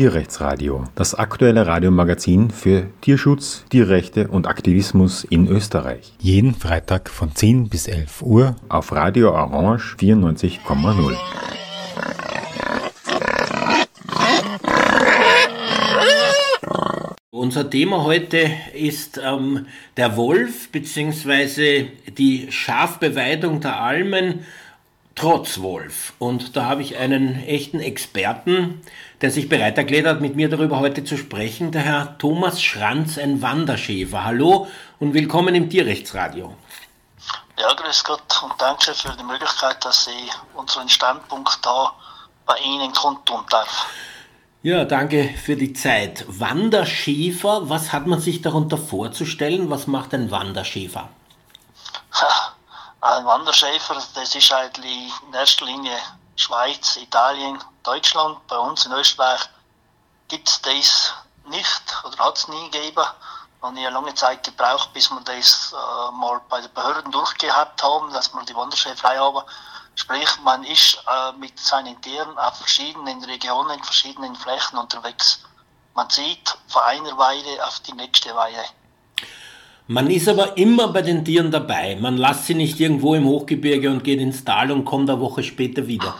Tierrechtsradio, das aktuelle Radiomagazin für Tierschutz, Tierrechte und Aktivismus in Österreich. Jeden Freitag von 10 bis 11 Uhr auf Radio Orange 94,0. Unser Thema heute ist ähm, der Wolf bzw. die Schafbeweidung der Almen trotz Wolf. Und da habe ich einen echten Experten, der sich bereit erklärt hat, mit mir darüber heute zu sprechen, der Herr Thomas Schranz, ein Wanderschäfer. Hallo und willkommen im Tierrechtsradio. Ja, grüß Gott und danke für die Möglichkeit, dass ich unseren Standpunkt da bei Ihnen kundtun darf. Ja, danke für die Zeit. Wanderschäfer, was hat man sich darunter vorzustellen? Was macht ein Wanderschäfer? Ein Wanderschäfer, das ist eigentlich in erster Linie Schweiz, Italien, Deutschland. Bei uns in Österreich gibt es das nicht oder hat es nie gegeben. Und ich habe lange Zeit gebraucht, bis wir das äh, mal bei den Behörden durchgehabt haben, dass wir die Wanderschäferei haben. Sprich, man ist äh, mit seinen Tieren auf verschiedenen Regionen, verschiedenen Flächen unterwegs. Man zieht von einer Weide auf die nächste Weide. Man ist aber immer bei den Tieren dabei. Man lässt sie nicht irgendwo im Hochgebirge und geht ins Tal und kommt eine Woche später wieder.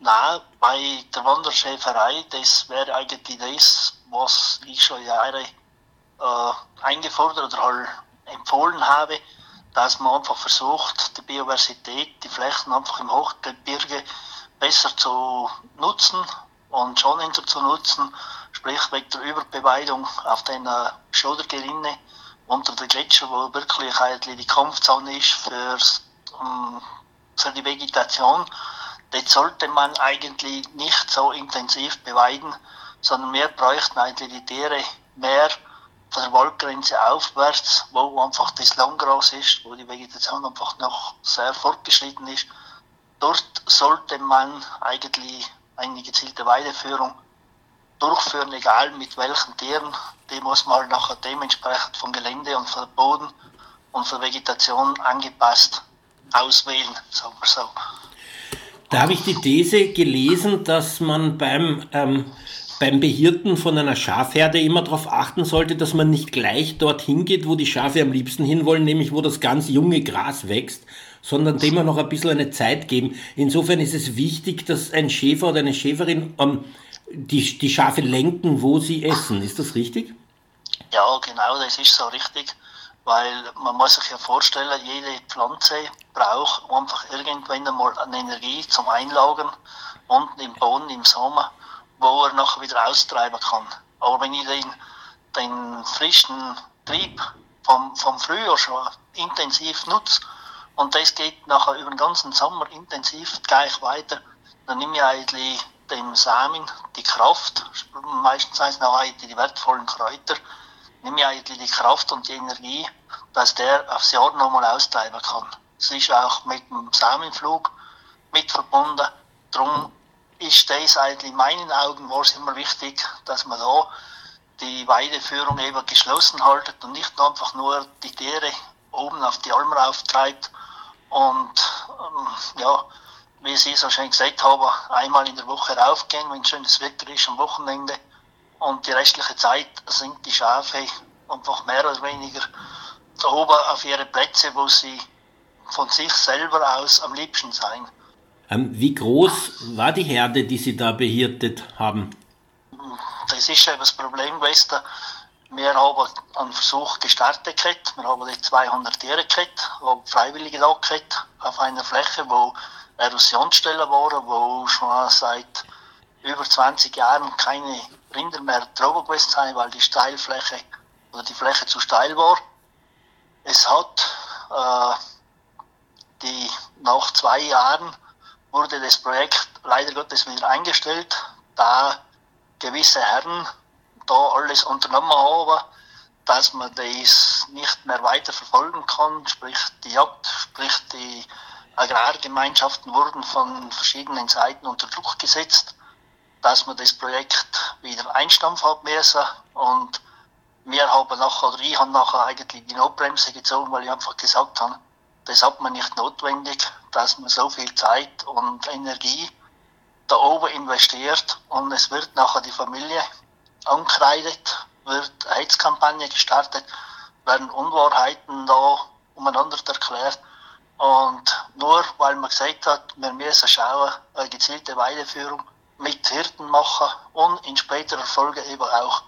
Nein, bei der Wanderschäferei, das wäre eigentlich das, was ich schon Jahre äh, eingefordert oder halt empfohlen habe, dass man einfach versucht, die Biodiversität, die Flächen einfach im Hochgebirge besser zu nutzen und schon zu nutzen, sprich wegen der Überbeweidung auf den äh, Schildergerinne unter den Gletscher, wo wirklich eigentlich die Kampfzone ist für, um, ähm, für die Vegetation. Dort sollte man eigentlich nicht so intensiv beweiden, sondern mehr bräuchten eigentlich die Tiere mehr von der Waldgrenze aufwärts, wo einfach das Langgras ist, wo die Vegetation einfach noch sehr fortgeschritten ist. Dort sollte man eigentlich eine gezielte Weideführung durchführen, egal mit welchen Tieren. Die muss man nachher dementsprechend vom Gelände und vom Boden und von Vegetation angepasst auswählen, sagen wir so. Da habe ich die These gelesen, dass man beim, ähm, beim Behirten von einer Schafherde immer darauf achten sollte, dass man nicht gleich dorthin geht, wo die Schafe am liebsten hinwollen, nämlich wo das ganz junge Gras wächst, sondern dem noch ein bisschen eine Zeit geben. Insofern ist es wichtig, dass ein Schäfer oder eine Schäferin ähm, die, die Schafe lenken, wo sie essen. Ist das richtig? Ja, genau, das ist so richtig. Weil man muss sich ja vorstellen, jede Pflanze braucht einfach irgendwann einmal eine Energie zum Einlagern unten im Boden, im Sommer, wo er nachher wieder austreiben kann. Aber wenn ich den, den frischen Trieb vom, vom Frühjahr schon intensiv nutze und das geht nachher über den ganzen Sommer intensiv gleich weiter, dann nehme ich eigentlich dem Samen die Kraft, meistens heißt noch die wertvollen Kräuter, nehme ich eigentlich die Kraft und die Energie, dass der aufs Jahr nochmal austreiben kann. Es ist auch mit dem Samenflug mit verbunden. Darum ist das eigentlich in meinen Augen war es immer wichtig, dass man da die Weideführung eben geschlossen haltet und nicht einfach nur die Tiere oben auf die Alm rauftreibt und ähm, ja, wie Sie so schön gesagt haben, einmal in der Woche raufgehen, wenn schönes Wetter ist am Wochenende. Und die restliche Zeit sind die Schafe einfach mehr oder weniger da oben auf ihre Plätze, wo sie von sich selber aus am liebsten sein. Ähm, wie groß war die Herde, die Sie da behirtet haben? Das ist eben das Problem gewesen. Wir haben einen Versuch gestartet, wir haben die 200 Tiere gehabt, Freiwillige da gehabt, auf einer Fläche, wo Erosionsstellen waren, wo schon seit über 20 Jahren keine Rinder mehr drauf gewesen sind, weil die Steilfläche oder die Fläche zu steil war. Es hat äh, die nach zwei Jahren wurde das Projekt leider Gottes wieder eingestellt, da gewisse Herren da alles unternommen haben, dass man das nicht mehr weiter verfolgen kann, sprich die Jagd, sprich die Agrargemeinschaften wurden von verschiedenen Seiten unter Druck gesetzt, dass man das Projekt wieder einstampfen hat müssen und wir haben nachher, oder ich habe nachher eigentlich die Notbremse gezogen, weil ich einfach gesagt habe, das hat man nicht notwendig, dass man so viel Zeit und Energie da oben investiert und es wird nachher die Familie ankreidet, wird eine Heizkampagne gestartet, werden Unwahrheiten da umeinander erklärt. Und nur weil man gesagt hat, wir müssen schauen, eine gezielte Weideführung mit Hirten machen und in späterer Folge eben auch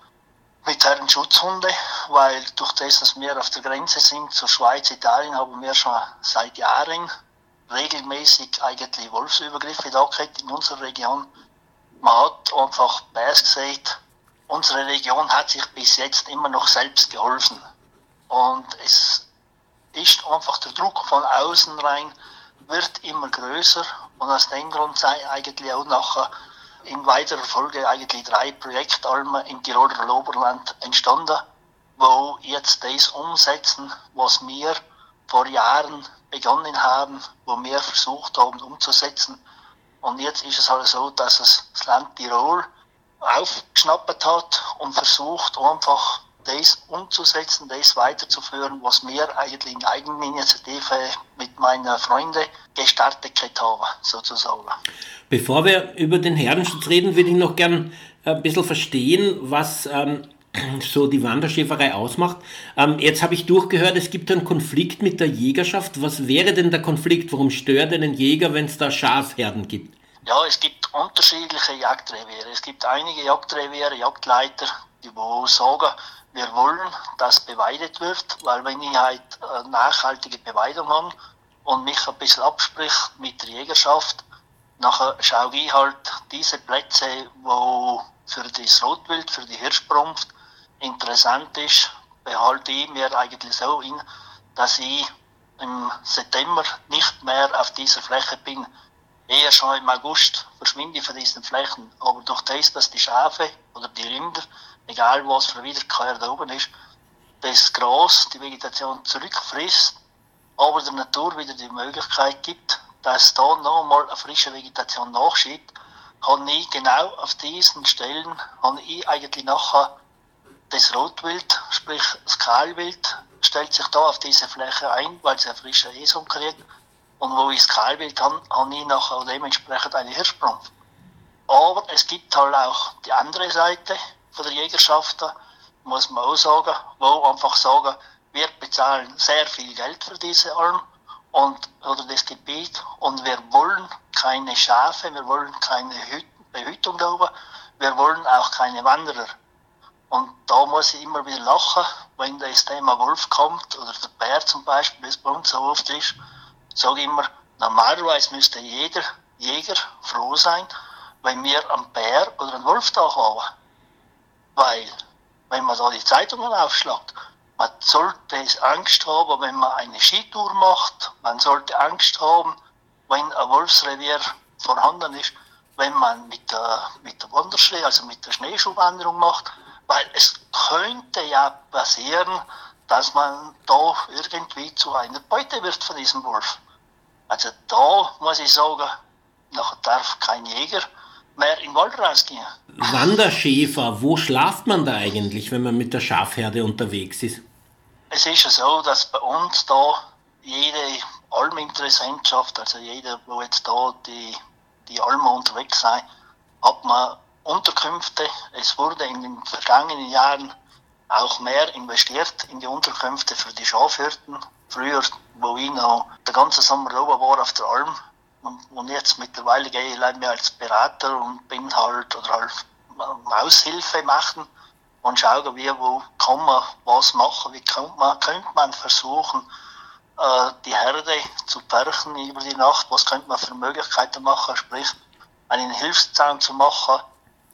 mit Herrenschutzhunde, weil durch das, dass wir auf der Grenze sind zur Schweiz, Italien, haben wir schon seit Jahren regelmäßig eigentlich Wolfsübergriffe da gehabt in unserer Region. Man hat einfach beides gesagt, unsere Region hat sich bis jetzt immer noch selbst geholfen. Und es ist einfach der Druck von außen rein, wird immer größer und aus dem Grund sei eigentlich auch nachher in weiterer Folge eigentlich drei Projektalmen im Tiroler Oberland entstanden, wo jetzt das umsetzen, was wir vor Jahren begonnen haben, wo wir versucht haben umzusetzen. Und jetzt ist es halt so, dass es das Land Tirol aufgeschnappt hat und versucht einfach das umzusetzen, das weiterzuführen, was wir eigentlich in Eigeninitiative mit meinen Freunden gestartet haben, sozusagen. Bevor wir über den Herdenschutz reden, würde ich noch gern ein bisschen verstehen, was ähm, so die Wanderschäferei ausmacht. Ähm, jetzt habe ich durchgehört, es gibt einen Konflikt mit der Jägerschaft. Was wäre denn der Konflikt? Warum stört einen Jäger, wenn es da Schafherden gibt? Ja, es gibt unterschiedliche Jagdreviere. Es gibt einige Jagdreviere, Jagdleiter, die wo sagen, wir wollen, dass beweidet wird, weil wenn ich halt eine nachhaltige Beweidung habe und mich ein bisschen absprich mit der Jägerschaft, nachher schaue ich halt diese Plätze, wo für das Rotwild, für die Hirschbrunft interessant ist, behalte ich mir eigentlich so in, dass ich im September nicht mehr auf dieser Fläche bin. Eher schon im August verschwinde ich von diesen Flächen. Aber durch das, dass die Schafe oder die Rinder egal was für Wiederkehr da oben ist, das Gras, die Vegetation zurückfrisst, aber der Natur wieder die Möglichkeit gibt, dass da nochmal eine frische Vegetation nachschiebt, habe ich genau auf diesen Stellen, habe ich eigentlich nachher das Rotwild, sprich das Kahlwild, stellt sich da auf diese Fläche ein, weil es eine frische Esung kriegt. Und wo ich das Kahlwild habe, habe ich nachher dementsprechend eine Hirschbrumpf. Aber es gibt halt auch die andere Seite, von der Jägerschaft, muss man auch sagen, wo einfach sagen, wir bezahlen sehr viel Geld für diese Alm und, oder das Gebiet und wir wollen keine Schafe, wir wollen keine Behütung da oben, wir wollen auch keine Wanderer. Und da muss ich immer wieder lachen, wenn das Thema Wolf kommt oder der Bär zum Beispiel, das bei uns so oft ist, sage ich immer, normalerweise müsste jeder Jäger froh sein, wenn wir einen Bär oder einen Wolf da haben. Weil, wenn man da die Zeitungen aufschlägt, man sollte Angst haben, wenn man eine Skitour macht. Man sollte Angst haben, wenn ein Wolfsrevier vorhanden ist, wenn man mit der, mit der Wanderschlee, also mit der Schneeschuhwanderung macht. Weil es könnte ja passieren, dass man da irgendwie zu einer Beute wird von diesem Wolf. Also da muss ich sagen, noch darf kein Jäger mehr in den Wald rausgehen. Wanderschäfer, wo schlaft man da eigentlich, wenn man mit der Schafherde unterwegs ist? Es ist ja so, dass bei uns da jede Alminteressentschaft, also jeder, wo jetzt da die, die Almen unterwegs sind, hat man Unterkünfte. Es wurde in den vergangenen Jahren auch mehr investiert in die Unterkünfte für die Schafhirten. Früher, wo ich noch den ganzen Sommer oben war auf der Alm, und jetzt mittlerweile gehe ich mehr als Berater und bin halt oder halt Aushilfe machen und schaue, wie, wo kann man was machen, wie könnte man, könnte man versuchen, äh, die Herde zu pärchen über die Nacht, was könnte man für Möglichkeiten machen, sprich einen Hilfszaun zu machen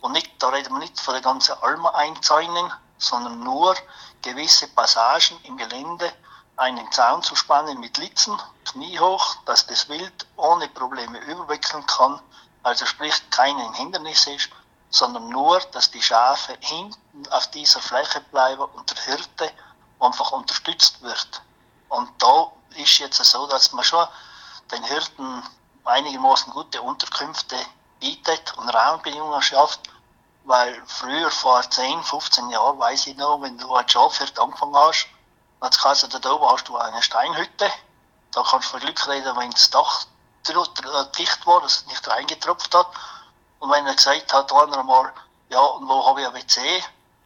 und nicht, da reden wir nicht von der ganzen Alma einzäunen, sondern nur gewisse Passagen im Gelände einen Zaun zu spannen mit Litzen, kniehoch, dass das Wild ohne Probleme überwickeln kann, also sprich kein Hindernis ist, sondern nur, dass die Schafe hinten auf dieser Fläche bleiben und der Hirte einfach unterstützt wird. Und da ist jetzt so, dass man schon den Hirten einigermaßen gute Unterkünfte bietet und Rahmenbedingungen schafft, weil früher, vor 10, 15 Jahren, weiß ich noch, wenn du als Schafhirt angefangen hast, Jetzt kannst du da oben hast du eine Steinhütte. Da kannst du von Glück reden, wenn das Dach dicht war, dass es nicht reingetropft hat. Und wenn er gesagt hat, einer einmal, ja, und wo habe ich ein WC?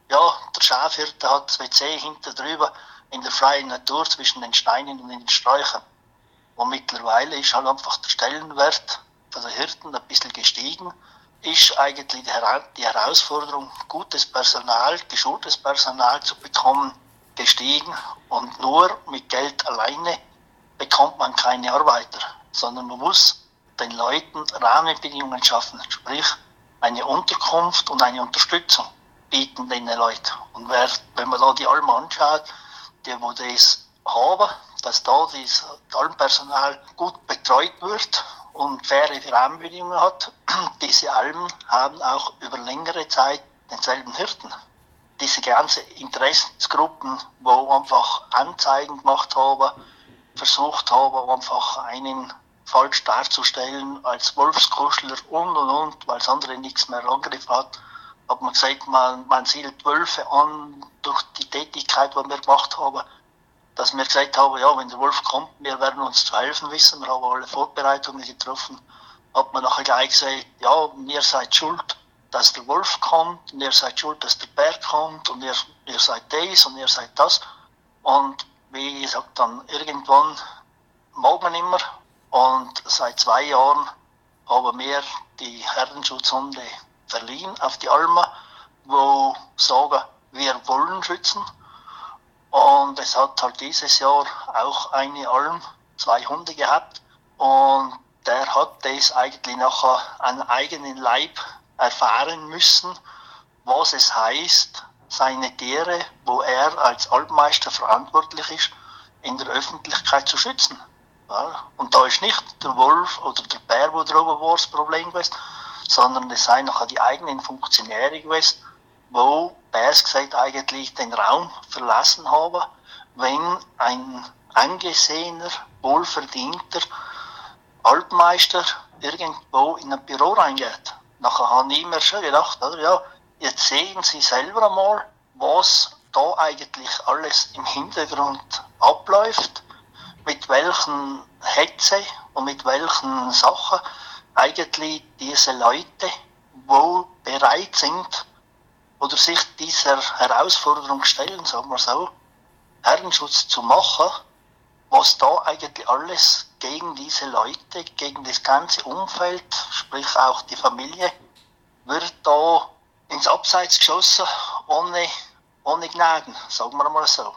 Ja, der Schafhirte hat das WC hinter drüber in der freien Natur zwischen den Steinen und den Sträuchern. Und mittlerweile ist halt einfach der Stellenwert von der Hirten ein bisschen gestiegen. Ist eigentlich die Herausforderung, gutes Personal, geschultes Personal zu bekommen, gestiegen. Und nur mit Geld alleine bekommt man keine Arbeiter, sondern man muss den Leuten Rahmenbedingungen schaffen, sprich eine Unterkunft und eine Unterstützung bieten den Leuten. Und wer, wenn man da die Almen anschaut, die, wo das haben, dass da das Almpersonal gut betreut wird und faire Rahmenbedingungen hat. Diese Almen haben auch über längere Zeit denselben Hirten. Diese ganzen Interessensgruppen, wo einfach Anzeigen gemacht haben, versucht haben, einfach einen falsch darzustellen als Wolfskuschler und und und, weil das andere nichts mehr angegriffen hat, hat man gesagt, man, man sieht Wölfe an durch die Tätigkeit, die wir gemacht haben, dass wir gesagt haben, ja, wenn der Wolf kommt, wir werden uns zu helfen wissen, wir haben alle Vorbereitungen getroffen, hat man nachher gleich gesagt, ja, ihr seid schuld, dass der Wolf kommt, und ihr seid schuld, dass der Bär kommt, und ihr, ihr seid das und ihr seid das. Und wie gesagt, dann irgendwann mag man immer, und seit zwei Jahren haben wir die Herdenschutzhunde verliehen auf die Alma, wo sagen, wir wollen schützen und es hat halt dieses Jahr auch eine Alm, zwei Hunde gehabt. Und der hat das eigentlich nachher an eigenen Leib erfahren müssen, was es heißt, seine Tiere, wo er als Alpmeister verantwortlich ist, in der Öffentlichkeit zu schützen. Ja, und da ist nicht der Wolf oder der Bär, wo drüber war, das Problem gewesen, sondern es seien nachher die eigenen Funktionäre gewesen, wo Bärs gesagt eigentlich den Raum verlassen haben, wenn ein angesehener, wohlverdienter Altmeister irgendwo in ein Büro reingeht. Nachher habe ich mir schon gedacht, oder, ja, jetzt sehen Sie selber einmal, was da eigentlich alles im Hintergrund abläuft, mit welchen Hetze und mit welchen Sachen eigentlich diese Leute wo bereit sind, oder sich dieser Herausforderung stellen, sagen wir so, Herrenschutz zu machen, was da eigentlich alles gegen diese Leute, gegen das ganze Umfeld, sprich auch die Familie, wird da ins Abseits geschossen, ohne, ohne Gnaden, sagen wir mal so.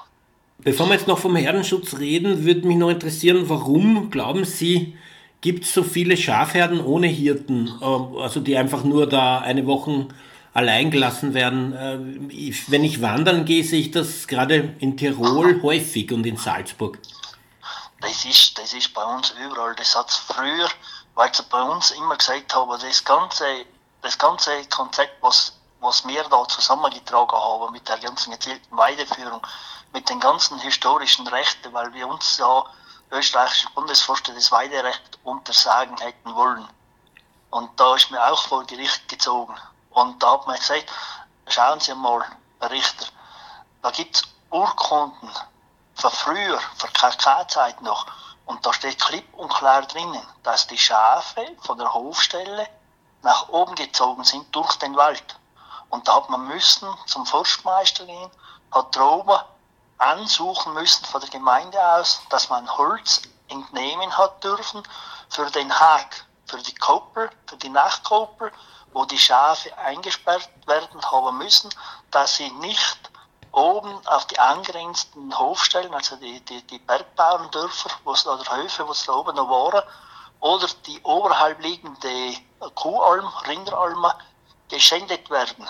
Bevor wir jetzt noch vom Herdenschutz reden, würde mich noch interessieren, warum glauben Sie, gibt es so viele Schafherden ohne Hirten, äh, also die einfach nur da eine Woche allein gelassen werden. Äh, wenn ich wandern gehe, sehe ich das gerade in Tirol häufig und in Salzburg. Das ist, das ist bei uns überall. Das hat es früher, weil sie bei uns immer gesagt haben, das ganze, das ganze Konzept, was, was wir da zusammengetragen haben mit der ganzen gezielten Weideführung, mit den ganzen historischen Rechten, weil wir uns ja österreichische Bundesvorstand das Weiderecht untersagen hätten wollen. Und da ist mir auch vor Gericht gezogen. Und da hat man gesagt, schauen Sie mal, Richter, da gibt es Urkunden von früher, von KK-Zeit noch. Und da steht klipp und klar drinnen, dass die Schafe von der Hofstelle nach oben gezogen sind durch den Wald. Und da hat man müssen zum Forstmeister gehen, hat oben ansuchen müssen von der Gemeinde aus, dass man Holz entnehmen hat dürfen für den Hag, für die Koppel, für die Nachkoppel wo die Schafe eingesperrt werden haben müssen, dass sie nicht oben auf die angrenzenden Hofstellen, also die, die, die Bergbauerndörfer oder Höfe, wo es da oben noch waren, oder die oberhalb liegende Kuhalm, Rinderalme, geschändet werden.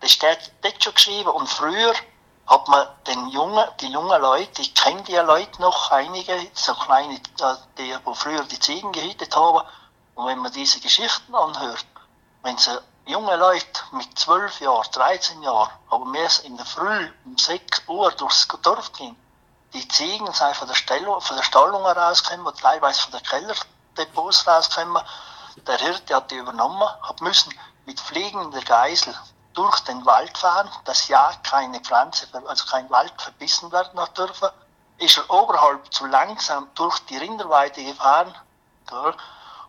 Das steht dort schon geschrieben. Und früher hat man den jungen, die jungen Leute, ich kenne die Leute noch, einige, so kleine, äh, die, wo früher die Ziegen gehütet haben, und wenn man diese Geschichten anhört, wenn sie junge Leute mit 12 Jahren, 13 Jahren, aber mehr in der Früh um 6 Uhr durchs Dorf gehen, die Ziegen sind von der, Stellung, von der Stallung rausgekommen, teilweise von der Kellerdepots rausgekommen. Der Hirte hat die übernommen, hat müssen mit fliegender Geisel durch den Wald fahren, dass ja keine Pflanze, also kein Wald verbissen werden hat dürfen. Ist er oberhalb zu langsam durch die Rinderweide gefahren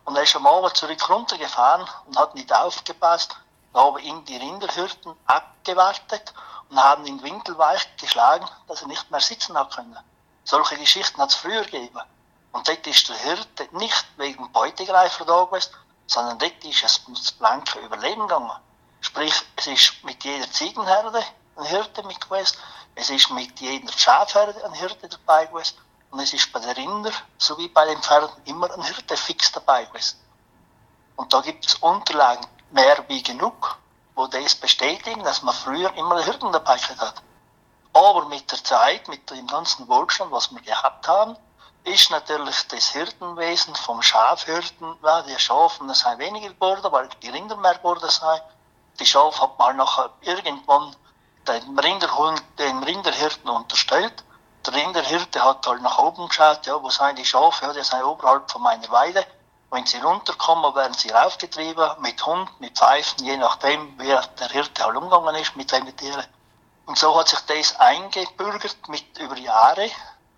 Und er ist am Abend zurück runtergefahren und hat nicht aufgepasst. Da haben ihn die Rinderhürden abgewartet und haben ihn winkelweich geschlagen, dass er nicht mehr sitzen hat können. Solche Geschichten hat es früher gegeben. Und dort ist der Hirte nicht wegen Beutegreifer da gewesen, sondern dort ist es ums blanke Überleben gegangen. Sprich, es ist mit jeder Ziegenherde ein Hirte mit gewesen, es ist mit jeder Schafherde ein Hirte dabei gewesen und es ist bei den Rindern sowie bei den Pferden immer ein Hirte fix dabei gewesen. Und da gibt es Unterlagen mehr wie genug, wo das bestätigen, dass man früher immer einen Hirten dabei hat. Aber mit der Zeit, mit dem ganzen Wohlstand, was wir gehabt haben, ist natürlich das Hirtenwesen vom Schafhirten, ja, die Schafen, das sind weniger geworden, weil die Rinder mehr geworden sind. Die Schafe hat man nachher irgendwann den Rinderhund, den Rinderhirten unterstellt. Der Rinderhirte hat halt nach oben geschaut, ja, wo sind die Schafe, ja, die sind oberhalb von meiner Weide. Wenn sie runterkommen, werden sie raufgetrieben, mit Hund, mit Pfeifen, je nachdem, wer der Hirte halt umgegangen ist mit den Tieren. Und so hat sich das eingebürgert mit über Jahre,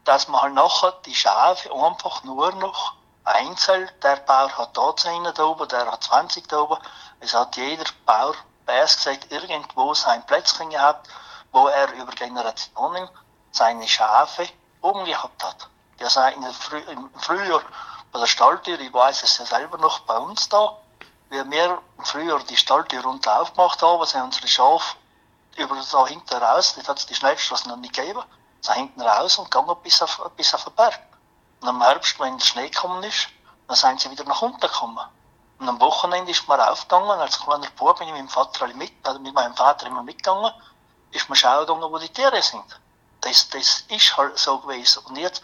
dass man halt nachher die Schafe einfach nur noch einzeln, der Bauer hat da 10 da oben, der hat 20 da oben. Es hat jeder Bauer, best gesagt, irgendwo sein Plätzchen gehabt, wo er über Generationen seine Schafe oben gehabt hat. Der sei in Früh, im Frühjahr bei der Stalltür, ich weiß es ja selber noch bei uns da, wie wir im Frühjahr die Stalltür runter aufgemacht haben, sind unsere Schafe über da hinten raus, das hat es die Schnellstraße noch nicht gegeben, sind hinten raus und gegangen bis auf, bis auf den Berg. Und am Herbst, wenn der Schnee gekommen ist, dann sind sie wieder nach unten gekommen. Und am Wochenende ist man raufgegangen, als kleiner Bub bin ich mit meinem Vater mit, oder mit meinem Vater immer mitgegangen, ist man schauen gegangen, wo die Tiere sind. Das, das ist halt so gewesen. Und jetzt,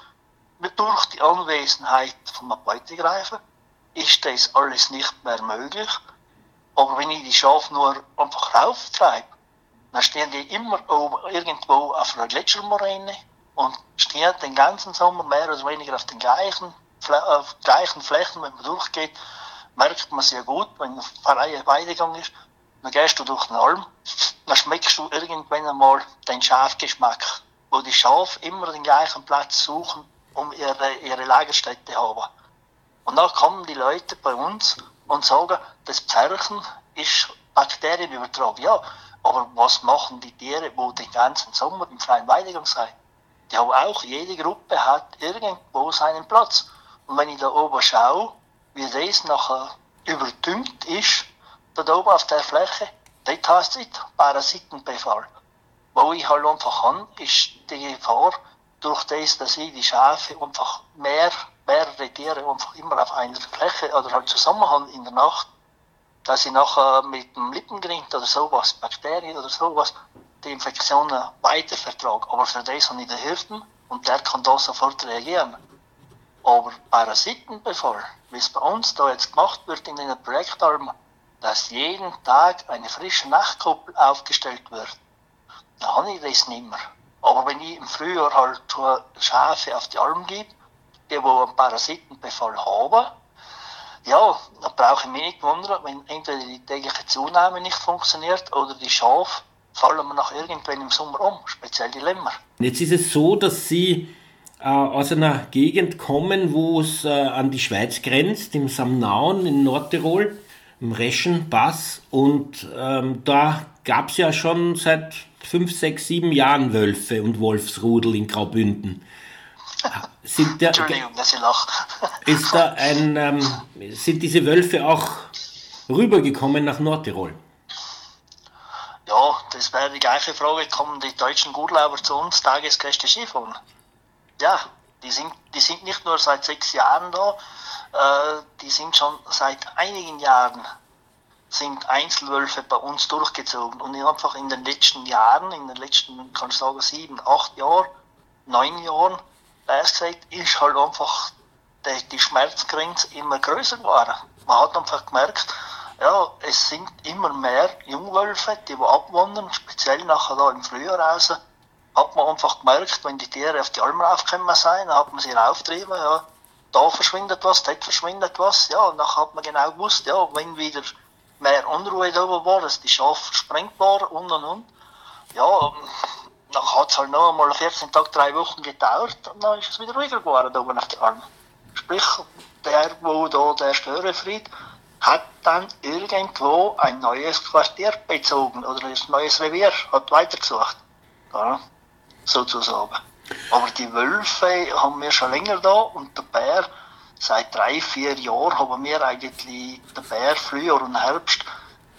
durch die Anwesenheit von Beutegreifer, ist das alles nicht mehr möglich. Aber wenn ich die Schafe nur einfach rauftreibe, dann stehen die immer oben, irgendwo auf einer Gletschermoräne und stehen den ganzen Sommer mehr oder weniger auf den gleichen, auf gleichen Flächen, wenn man durchgeht, merkt man sehr gut, wenn ein freier Weidegang ist, dann gehst du durch den Alm, dann schmeckst du irgendwann einmal den Schafgeschmack, wo die Schafe immer den gleichen Platz suchen, um ihre, ihre Lagerstätte zu haben. Und dann kommen die Leute bei uns und sagen, das Pferchen ist bakterienübertragen. Ja, aber was machen die Tiere, wo den ganzen Sommer im freien Weidegang sind? Die haben auch, jede Gruppe hat irgendwo seinen Platz. Und wenn ich da oben schaue, wie das nachher überdüngt ist, da oben auf der Fläche, dort heißt es Parasitenbefall. Wo ich halt einfach kann, ist die Gefahr, durch das, dass ich die Schafe einfach mehr, mehrere Tiere einfach immer auf einer Fläche oder halt zusammen haben in der Nacht, dass ich nachher mit dem Lippengrind oder sowas, Bakterien oder sowas, die Infektionen weiter vertrage. Aber für das habe ich den Hirten und der kann da sofort reagieren. Aber Parasitenbefall, wie es bei uns da jetzt gemacht wird in den Projektalben, dass jeden Tag eine frische Nachtkuppel aufgestellt wird, dann habe ich das nicht mehr. Aber wenn ich im Frühjahr halt Schafe auf die Alm gebe, die wo einen Parasitenbefall haben, ja, dann brauche ich mich nicht wundern, wenn entweder die tägliche Zunahme nicht funktioniert oder die Schafe fallen mir nach irgendwann im Sommer um, speziell die Lämmer. Jetzt ist es so, dass Sie äh, aus einer Gegend kommen, wo es äh, an die Schweiz grenzt, im Samnaun in Nordtirol, im Reschenpass. Und ähm, da gab es ja schon seit fünf, sechs, sieben Jahren Wölfe und Wolfsrudel in Graubünden. Sind der, Entschuldigung, dass ich lache. ist da ein, ähm, sind diese Wölfe auch rübergekommen nach Nordtirol? Ja, das wäre die gleiche Frage, kommen die deutschen Urlauber zu uns Tagesgäste Skifahren? Ja, die sind, die sind nicht nur seit sechs Jahren da, äh, die sind schon seit einigen Jahren sind Einzelwölfe bei uns durchgezogen. Und einfach in den letzten Jahren, in den letzten, kann ich sagen, sieben, acht Jahren, neun Jahren, weiß gesagt, ist halt einfach die, Schmerzgrenze immer größer geworden. Man hat einfach gemerkt, ja, es sind immer mehr Jungwölfe, die abwandern, speziell nachher da im Frühjahr raus, hat man einfach gemerkt, wenn die Tiere auf die Alm raufgekommen sind, dann hat man sie raufgetrieben, ja, da verschwindet was, dort verschwindet was, ja, und nachher hat man genau gewusst, ja, wenn wieder mehr Unruhe da war, dass die Schafe gesprengt waren und und und, ja, dann hat es halt noch einmal 14 Tage, drei Wochen gedauert und dann ist es wieder ruhiger geworden da oben auf der Alm. sprich der, wo da der Störenfried, hat dann irgendwo ein neues Quartier bezogen oder ein neues Revier, hat weitergesucht. Ja, sozusagen. Aber die Wölfe haben wir schon länger da und der Bär, seit drei, vier Jahren haben wir eigentlich den Bär Frühjahr und Herbst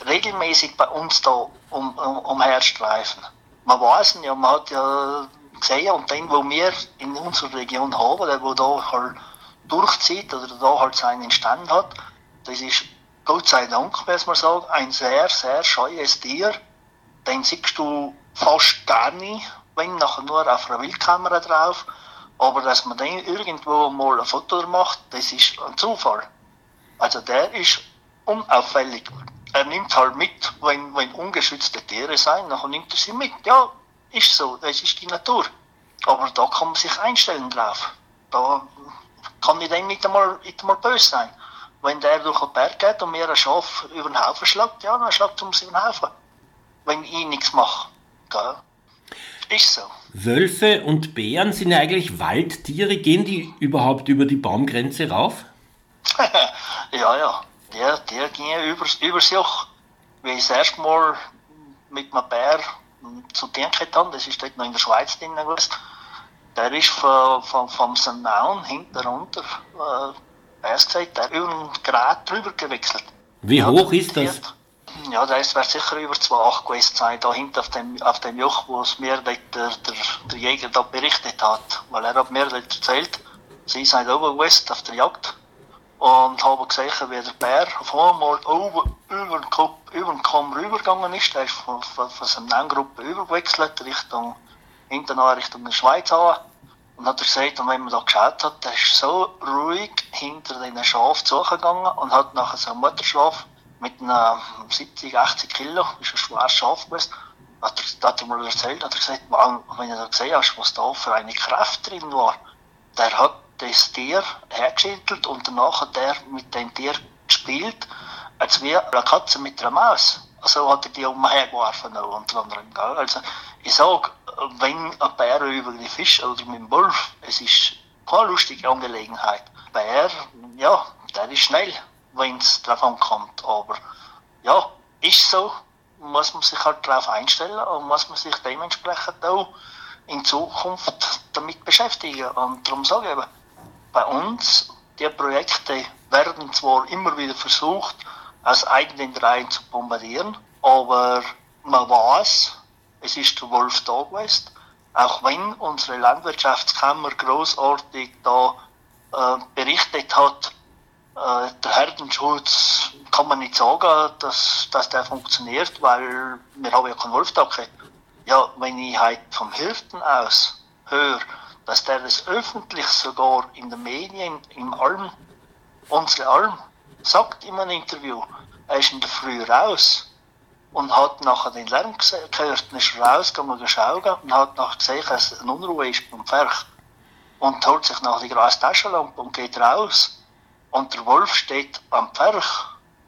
regelmäßig bei uns da um, um, umherstreifen. Man weiß ja, man hat ja gesehen und den, wo wir in unserer Region haben, der wo da halt durchzieht oder da halt seinen Stand hat, das ist Gott sei Dank, muss man sagen, ein sehr, sehr scheues Tier. Den siehst du fast gar nicht, wenn nachher nur auf einer Wildkamera drauf. Aber dass man den irgendwo mal ein Foto macht, das ist ein Zufall. Also der ist unauffällig. Er nimmt halt mit, wenn, wenn ungeschützte Tiere sein, dann nimmt er sie mit. Ja, ist so, das ist die Natur. Aber da kann man sich einstellen drauf. Da kann ich dem nicht einmal, nicht einmal böse sein. Wenn der durch den Berg geht und mir ein Schaf über den Haufen schlägt, ja, dann schlägt er um über den Haufen. Wenn ich nichts mache. Gell? Ist so. Wölfe und Bären sind ja eigentlich Waldtiere. Gehen die überhaupt über die Baumgrenze rauf? ja, ja. Der, der ging übers, übers Joch. Wie ich das erste Mal mit einem Bär zu tun habe, das ist dort noch in der Schweiz drin gewesen, der ist von, von, vom St. Naun hinten runter, äh, er gesagt, der über ein Gerät drüber gewechselt. Wie hoch ist das? Ja, der ist sicher über 2,8 gewesen sein, da hinten auf dem, auf dem Joch, wo es mir der, der, der Jäger da berichtet hat. Weil er hat mir dort erzählt, sie sind oben gewesen auf der Jagd und haben gesehen, wie der Bär auf einmal oben über den, Kopf, über den Kamm rübergegangen ist. Der ist von, von, von seiner Gruppe übergewechselt, Richtung, hinten Richtung der Schweiz an. Und hat er gesagt, und wenn man da geschaut hat, der ist so ruhig hinter den Schaf zugegangen und hat nachher so ein Mutterschaf mit einer 70, 80 Kilo, ist ein schweres Schaf gewesen, hat er, hat er mal erzählt, hat er gesagt, wenn du da gesehen hast, was da für eine Kraft drin war, der hat das Tier hergeschüttelt und danach hat er mit dem Tier gespielt, als wäre eine Katze mit einer Maus. Also hat er die umhergeworfen, unter anderem. Gell? Also, ich sage, wenn ein Bär über die Fisch oder mit dem Wolf, es ist keine lustige Angelegenheit. Bär, ja, der ist schnell, wenn es drauf ankommt. Aber ja, ist so, muss man sich halt darauf einstellen und muss man sich dementsprechend auch in Zukunft damit beschäftigen. Und darum sage ich eben, bei uns, die Projekte werden zwar immer wieder versucht, aus eigenen Reihen zu bombardieren, aber man weiß, es ist der Wolf da gewesen. Auch wenn unsere Landwirtschaftskammer großartig da äh, berichtet hat, äh, der Herdenschutz kann man nicht sagen, dass, dass der funktioniert, weil wir haben ja keinen Wolftag. Ja, wenn ich halt vom Hirten aus höre, dass der das öffentlich sogar in den Medien, im Alm, unsere Alm, sagt in einem Interview, er ist in der Früh raus und hat nachher den Lärm gehört und ist rausgegangen schauen und hat nachher gesehen, dass eine Unruhe ist beim Pferd. Und holt sich nachher die graue Taschenlampe und geht raus. Und der Wolf steht am Pferd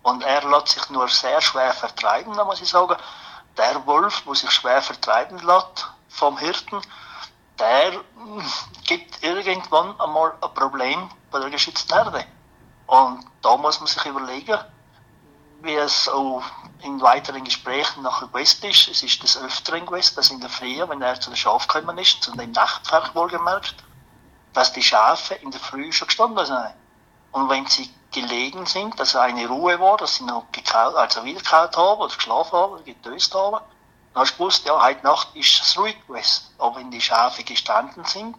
und er lässt sich nur sehr schwer vertreiben, da muss ich sagen. Der Wolf, der sich schwer vertreiben lässt vom Hirten, der hm, gibt irgendwann einmal ein Problem bei der geschützten Herde. Und da muss man sich überlegen, wie es auch in weiteren Gesprächen nachher gewesen ist. Es ist das Öfteren gewesen, dass in der Früh, wenn er zu den Schaf gekommen ist, zu dem Nachtpferd wohlgemerkt, dass die Schafe in der Früh schon gestanden sind. Und wenn sie gelegen sind, dass eine Ruhe war, dass sie noch gekaut, also wieder gekaut haben oder geschlafen haben oder getöst haben, dann hast du gewusst, ja, heute Nacht ist es ruhig gewesen. Aber wenn die Schafe gestanden sind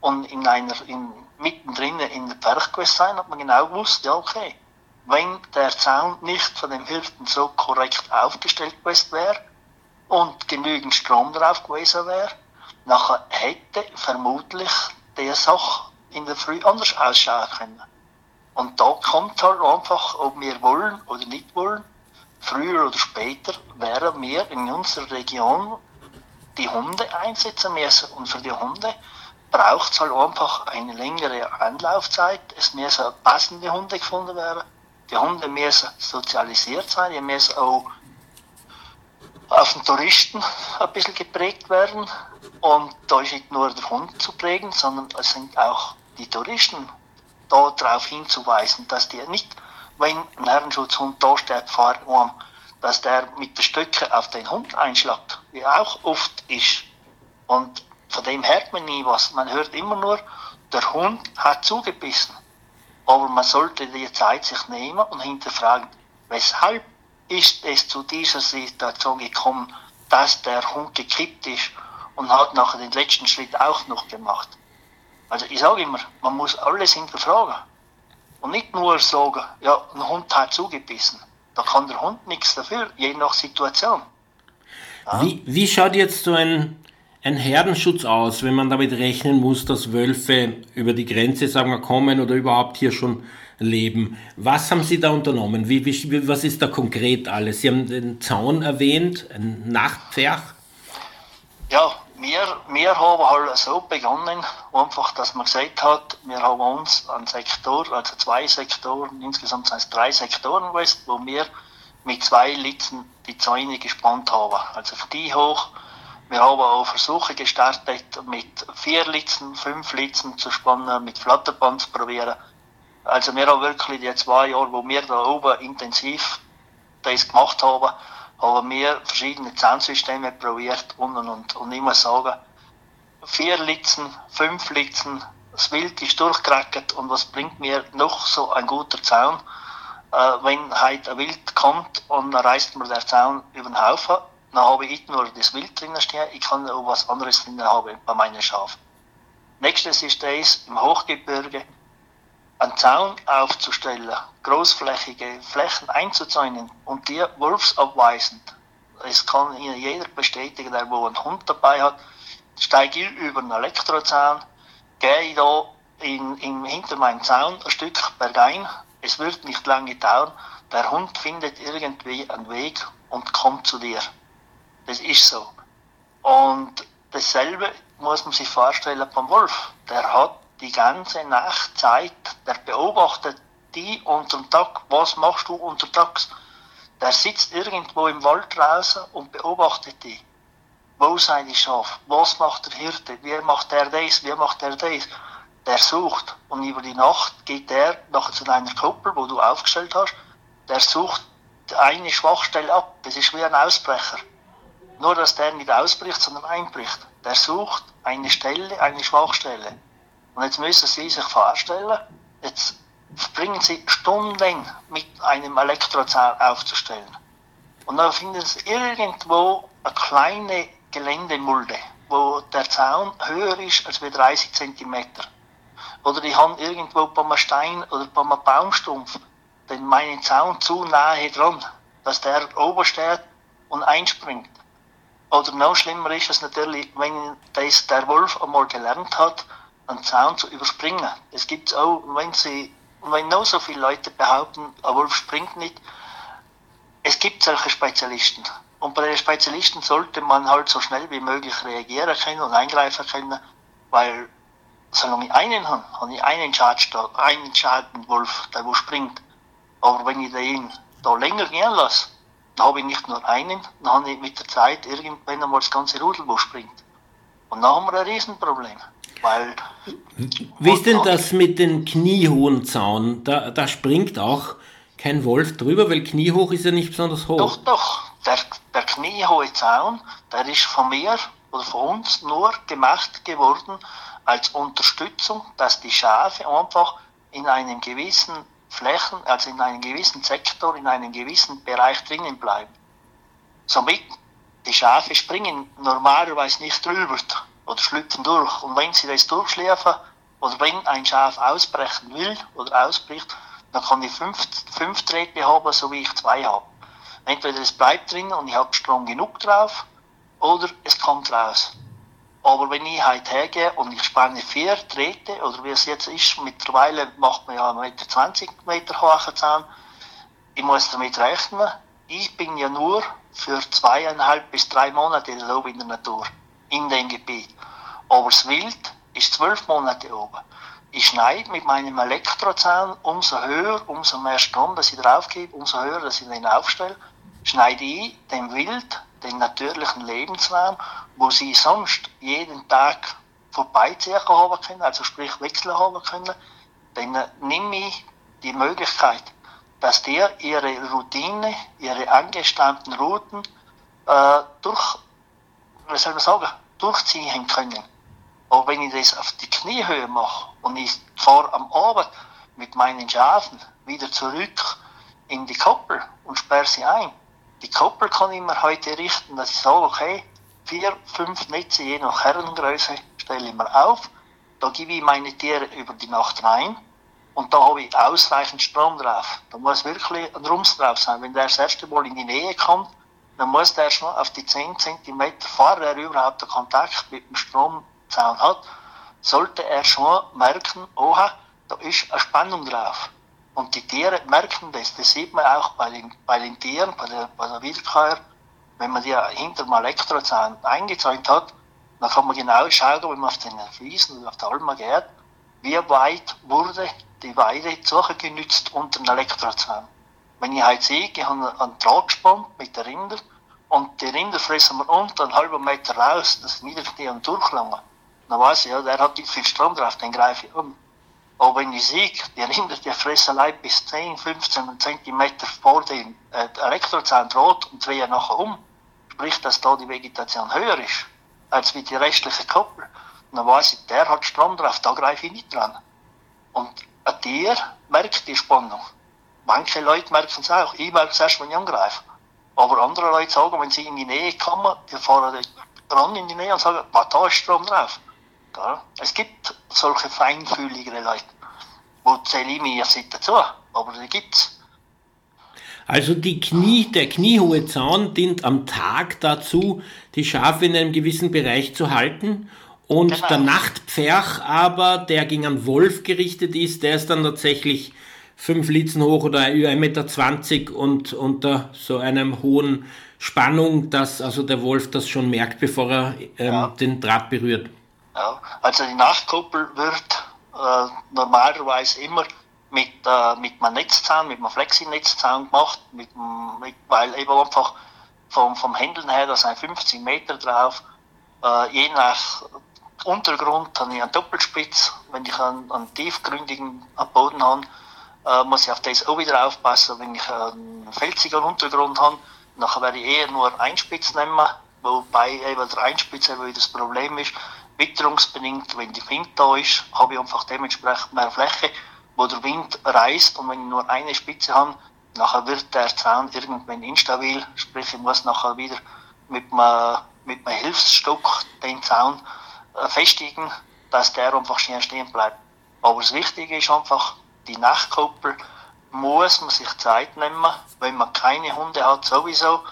und in einer, in, mittendrin in der Pferch gewesen sind, hat man genau gewusst, ja, okay, wenn der Zaun nicht von dem Hirten so korrekt aufgestellt gewesen wäre und genügend Strom drauf gewesen wäre, nachher hätte vermutlich der Sache in der Früh anders ausschauen können. Und da kommt halt einfach, ob wir wollen oder nicht wollen, früher oder später werden wir in unserer Region die Hunde einsetzen müssen. Und für die Hunde braucht es halt einfach eine längere Anlaufzeit. Es müssen passende Hunde gefunden werden die Hunde müssen sozialisiert sein, die müssen auch auf den Touristen ein bisschen geprägt werden. Und da ist nicht nur der Hund zu prägen, sondern es sind auch die Touristen darauf hinzuweisen, dass die nicht, wenn ein Herrenschutzhund da steht vor dass der mit den Stöcken auf den Hund einschlägt, wie auch oft ist. Und von dem hört man nie was. Man hört immer nur, der Hund hat zugebissen. Aber man sollte die Zeit sich nehmen und hinterfragen, weshalb ist es zu dieser Situation gekommen, dass der Hund gekippt ist und hat nachher den letzten Schritt auch noch gemacht. Also ich sage immer, man muss alles hinterfragen. Und nicht nur sagen, ja, ein Hund hat zugebissen. Da kann der Hund nichts dafür, je nach Situation. Ja? Wie, wie schaut jetzt so ein, ein Herdenschutz aus, wenn man damit rechnen muss, dass Wölfe über die Grenze, sagen wir, kommen oder überhaupt hier schon leben? Was haben Sie da unternommen? Wie, wie, was ist da konkret alles? Sie haben den Zaun erwähnt, ein Nachtpferd. Ja, wir, wir haben halt so begonnen, einfach, dass man gesagt hat, wir haben uns einen Sektor, also zwei Sektoren, insgesamt sind es drei Sektoren gewesen, wo wir mit zwei Litzen die Zäune gespannt haben. Also für die hoch. Wir haben auch Versuche gestartet, mit vier Litzen, fünf Litzen zu spannen, mit Flatterband zu probieren. Also wir haben wirklich die zwei Jahre, wo wir da oben intensiv das gemacht haben, haben wir verschiedene Zahnsysteme probiert und, und, und, muss sagen, vier Litzen, fünf Litzen, das Wild ist durchgekriegt und was bringt mir noch so ein guter Zaun, äh, wenn halt ein Wild kommt und dann reißt mir der Zaun über den Haufen, dann habe ich nur das Wild drinnen stehen, ich kann auch was anderes drinnen haben bei meinen Schafen. Nächstes ist das im Hochgebirge, einen Zaun aufzustellen, großflächige Flächen einzuzäunen und die wolfsabweisend. Es kann Ihnen jeder bestätigen, der wo einen Hund dabei hat, steige ich über einen Elektrozaun, gehe ich da in, in, hinter meinem Zaun ein Stück bergein. Es wird nicht lange dauern. Der Hund findet irgendwie einen Weg und kommt zu dir. Das ist so. Und dasselbe muss man sich vorstellen beim Wolf. Der hat die ganze Nacht Zeit, der beobachtet die unter dem Tag, was machst du unter Tags? Der sitzt irgendwo im Wald draußen und beobachtet die. Wo sind die Schafe? Was macht der Hirte? Wie macht der das? Wie macht der das? Der sucht. Und über die Nacht geht der noch zu deiner Kuppel, wo du aufgestellt hast. Der sucht eine Schwachstelle ab. Das ist wie ein Ausbrecher. Nur, dass der nicht ausbricht, sondern einbricht. Der sucht eine Stelle, eine Schwachstelle. Und jetzt müssen Sie sich vorstellen, jetzt verbringen Sie Stunden mit einem Elektrozaun aufzustellen. Und dann finden Sie irgendwo eine kleine Geländemulde, wo der Zaun höher ist als 30 cm. Oder die haben irgendwo bei einem Stein oder bei einem Baumstumpf den meinen Zaun zu nahe dran, dass der oben steht und einspringt. Oder noch schlimmer ist es natürlich, wenn das der Wolf einmal gelernt hat, einen Zaun zu überspringen. Es gibt auch, wenn sie, wenn noch so viele Leute behaupten, ein Wolf springt nicht, es gibt solche Spezialisten. Und bei den Spezialisten sollte man halt so schnell wie möglich reagieren können und eingreifen können, weil solange ich einen habe, habe ich einen Schaden, einen Schadenwolf, der wo springt. Aber wenn ich den da länger gehen lasse, dann habe ich nicht nur einen, dann habe ich mit der Zeit irgendwann einmal das ganze Rudel, wo springt. Und dann haben wir ein Riesenproblem. Weil Wie ist denn das mit dem kniehohen Zaun? Da, da springt auch kein Wolf drüber, weil kniehoch ist ja nicht besonders hoch. Doch, doch. Der, der kniehohe Zaun, der ist von mir oder von uns nur gemacht geworden als Unterstützung, dass die Schafe einfach in einem gewissen Flächen, also in einem gewissen Sektor, in einem gewissen Bereich drinnen bleiben. Somit die Schafe springen normalerweise nicht drüber oder schlüpfen durch. Und wenn sie das durchschläfen oder wenn ein Schaf ausbrechen will oder ausbricht, dann kann ich fünf, fünf Drähte haben, so wie ich zwei habe. Entweder es bleibt drin und ich habe Strom genug drauf oder es kommt raus. Aber wenn ich halt hergehe und ich spanne vier Drähte, oder wie es jetzt ist, mittlerweile macht man ja 1,20 Meter hohen Zaun, ich muss damit rechnen, ich bin ja nur für zweieinhalb bis drei Monate in der Natur in dem Gebiet. Aber das Wild ist zwölf Monate oben. Ich schneide mit meinem Elektrozaun umso höher, umso mehr Strom, dass ich drauf gebe, umso höher, dass ich den aufstelle, schneide ich dem Wild den natürlichen Lebensraum, wo sie sonst jeden Tag vorbeiziehen haben können, also sprich Wechsel haben können, dann nehme ich die Möglichkeit, dass die ihre Routine, ihre angestammten Routen äh, durch, was soll man sagen, durchziehen können. Aber wenn ich das auf die Kniehöhe mache und ich fahre am Abend mit meinen Schafen wieder zurück in die Koppel und sperre sie ein, die Koppel kann ich mir heute richten, dass ich sage, okay, vier, fünf Netze je nach Herrengröße stelle ich mir auf, da gebe ich meine Tiere über die Nacht rein und da habe ich ausreichend Strom drauf. Da muss wirklich ein Rums drauf sein. Wenn der das erste Mal in die Nähe kommt, dann muss der schon auf die 10 cm, bevor er überhaupt den Kontakt mit dem Stromzaun hat, sollte er schon merken, oha, da ist eine Spannung drauf. Und die Tiere merken das. Das sieht man auch bei den, bei den Tieren, bei der, bei der Wiederkäuer. Wenn man die hinter dem Elektrozaun eingezäunt hat, dann kann man genau schauen, wenn man auf den Fliesen oder auf der Alma geht, wie weit wurde die Weide genützt unter dem Elektrozaun. Wenn ich halt sehe, ich habe einen Draht gespannt mit den Rindern und die Rinder fressen wir unter einen halben Meter raus, dass nieder die und durchlangen. Dann weiß ich, ja, der hat viel Strom drauf, den greife ich um. Aber wenn ich sehe, die Rinder, die fressen leid bis 10, 15 cm vor dem äh, Elektrozaun Draht und drehen nachher um. Sprich, dass da die Vegetation höher ist, als wie die restliche Koppel. dann weiß ich, der hat Strom drauf, da greife ich nicht dran. Und ein Tier merkt die Spannung. Manche Leute merken es auch. Ich merke es erst, wenn ich angreife. Aber andere Leute sagen, wenn sie in die Nähe kommen, die fahren ran in die Nähe und sagen, da ist Strom drauf. Ja, es gibt solche feinfühligere Leute. Wo zähle ich mir jetzt nicht dazu, aber die gibt's. Also die Knie, der kniehohe Zaun dient am Tag dazu, die Schafe in einem gewissen Bereich zu halten. Und genau. der Nachtpferch aber, der gegen einen Wolf gerichtet ist, der ist dann tatsächlich fünf Litzen hoch oder 1,20 Meter und unter so einem hohen Spannung, dass also der Wolf das schon merkt, bevor er ähm, ja. den Draht berührt. Ja, also die Nachtkuppel wird äh, normalerweise immer mit, äh, mit einem Netzzaun, mit einem Flexi-Netzzaun gemacht, mit, mit, weil eben einfach vom, vom Händeln her, da sind 50 Meter drauf, äh, je nach Untergrund habe ich einen Doppelspitz, wenn ich einen, einen tiefgründigen Boden habe, äh, muss ich auf das auch wieder aufpassen. Wenn ich einen felsigen Untergrund habe, dann werde ich eher nur Einspitz nehmen, wobei eben der Einspitz eben das Problem ist, witterungsbedingt, wenn die Wind da ist, habe ich einfach dementsprechend mehr Fläche, wo der Wind reißt und wenn ich nur eine Spitze habe, nachher wird der Zaun irgendwann instabil, sprich ich muss nachher wieder mit einem, mit einem Hilfsstück den Zaun äh, festigen, dass der einfach schnell stehen bleibt. Aber das Wichtige ist einfach, die Nachtkuppel muss man sich Zeit nehmen, wenn man keine Hunde hat sowieso,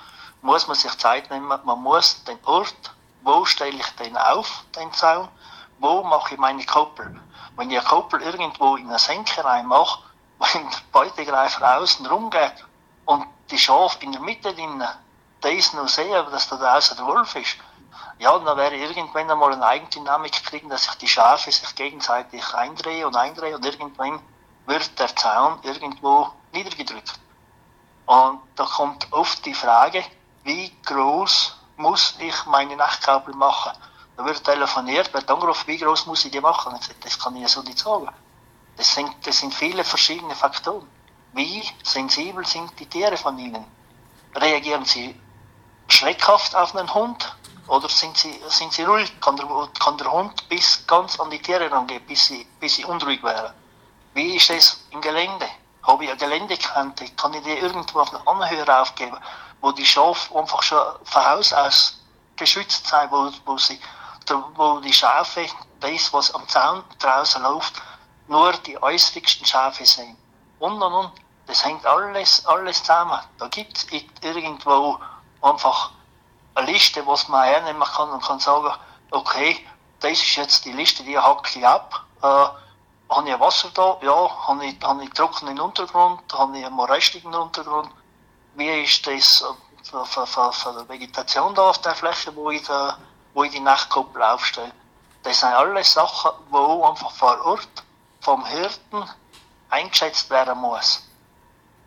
muss man sich Zeit nehmen, man muss den Ort wo stelle ich den auf, den Zaun, wo mache ich meine Koppel. Wenn ich eine Koppel irgendwo in eine Senke reinmache, wenn der Beutegreifer außen rumgeht und die Schaf in der Mitte drin, der ist nur sehen, dass da draußen der Wolf ist, ja, dann wäre irgendwann einmal eine Eigendynamik kriegen, dass sich die Schafe sich gegenseitig eindrehen und eindrehen und irgendwann wird der Zaun irgendwo niedergedrückt. Und da kommt oft die Frage, wie groß muss ich meine Nachtkabel machen. Da wird telefoniert, wird angerufen, wie groß muss ich die machen? Das kann ich ja so nicht sagen. Das sind, das sind viele verschiedene Faktoren. Wie sensibel sind die Tiere von ihnen? Reagieren sie schreckhaft auf einen Hund oder sind sie, sind sie ruhig? Kann der, kann der Hund bis ganz an die Tiere rangehen, bis sie, bis sie unruhig wären? Wie ist es im Gelände? Habe ich eine Geländekante? Kann ich die irgendwo auf eine Anhöhe aufgeben? wo die Schafe einfach schon von Haus aus geschützt sind, wo, wo, sie, wo die Schafe, das, was am Zaun draußen läuft, nur die äußersten Schafe sehen. Und und und. Das hängt alles, alles zusammen. Da gibt es irgendwo einfach eine Liste, was man hernehmen kann und kann sagen, okay, das ist jetzt die Liste, die hacke ich ab. Äh, habe ich Wasser da? Ja. Habe ich, habe ich trockenen Untergrund? Habe ich einen morastigen Untergrund? wie ist das für, für, für, für die Vegetation da auf der Fläche, wo ich, da, wo ich die Nachtkuppel aufstelle. Das sind alles Sachen, wo einfach vor Ort vom Hirten eingeschätzt werden muss.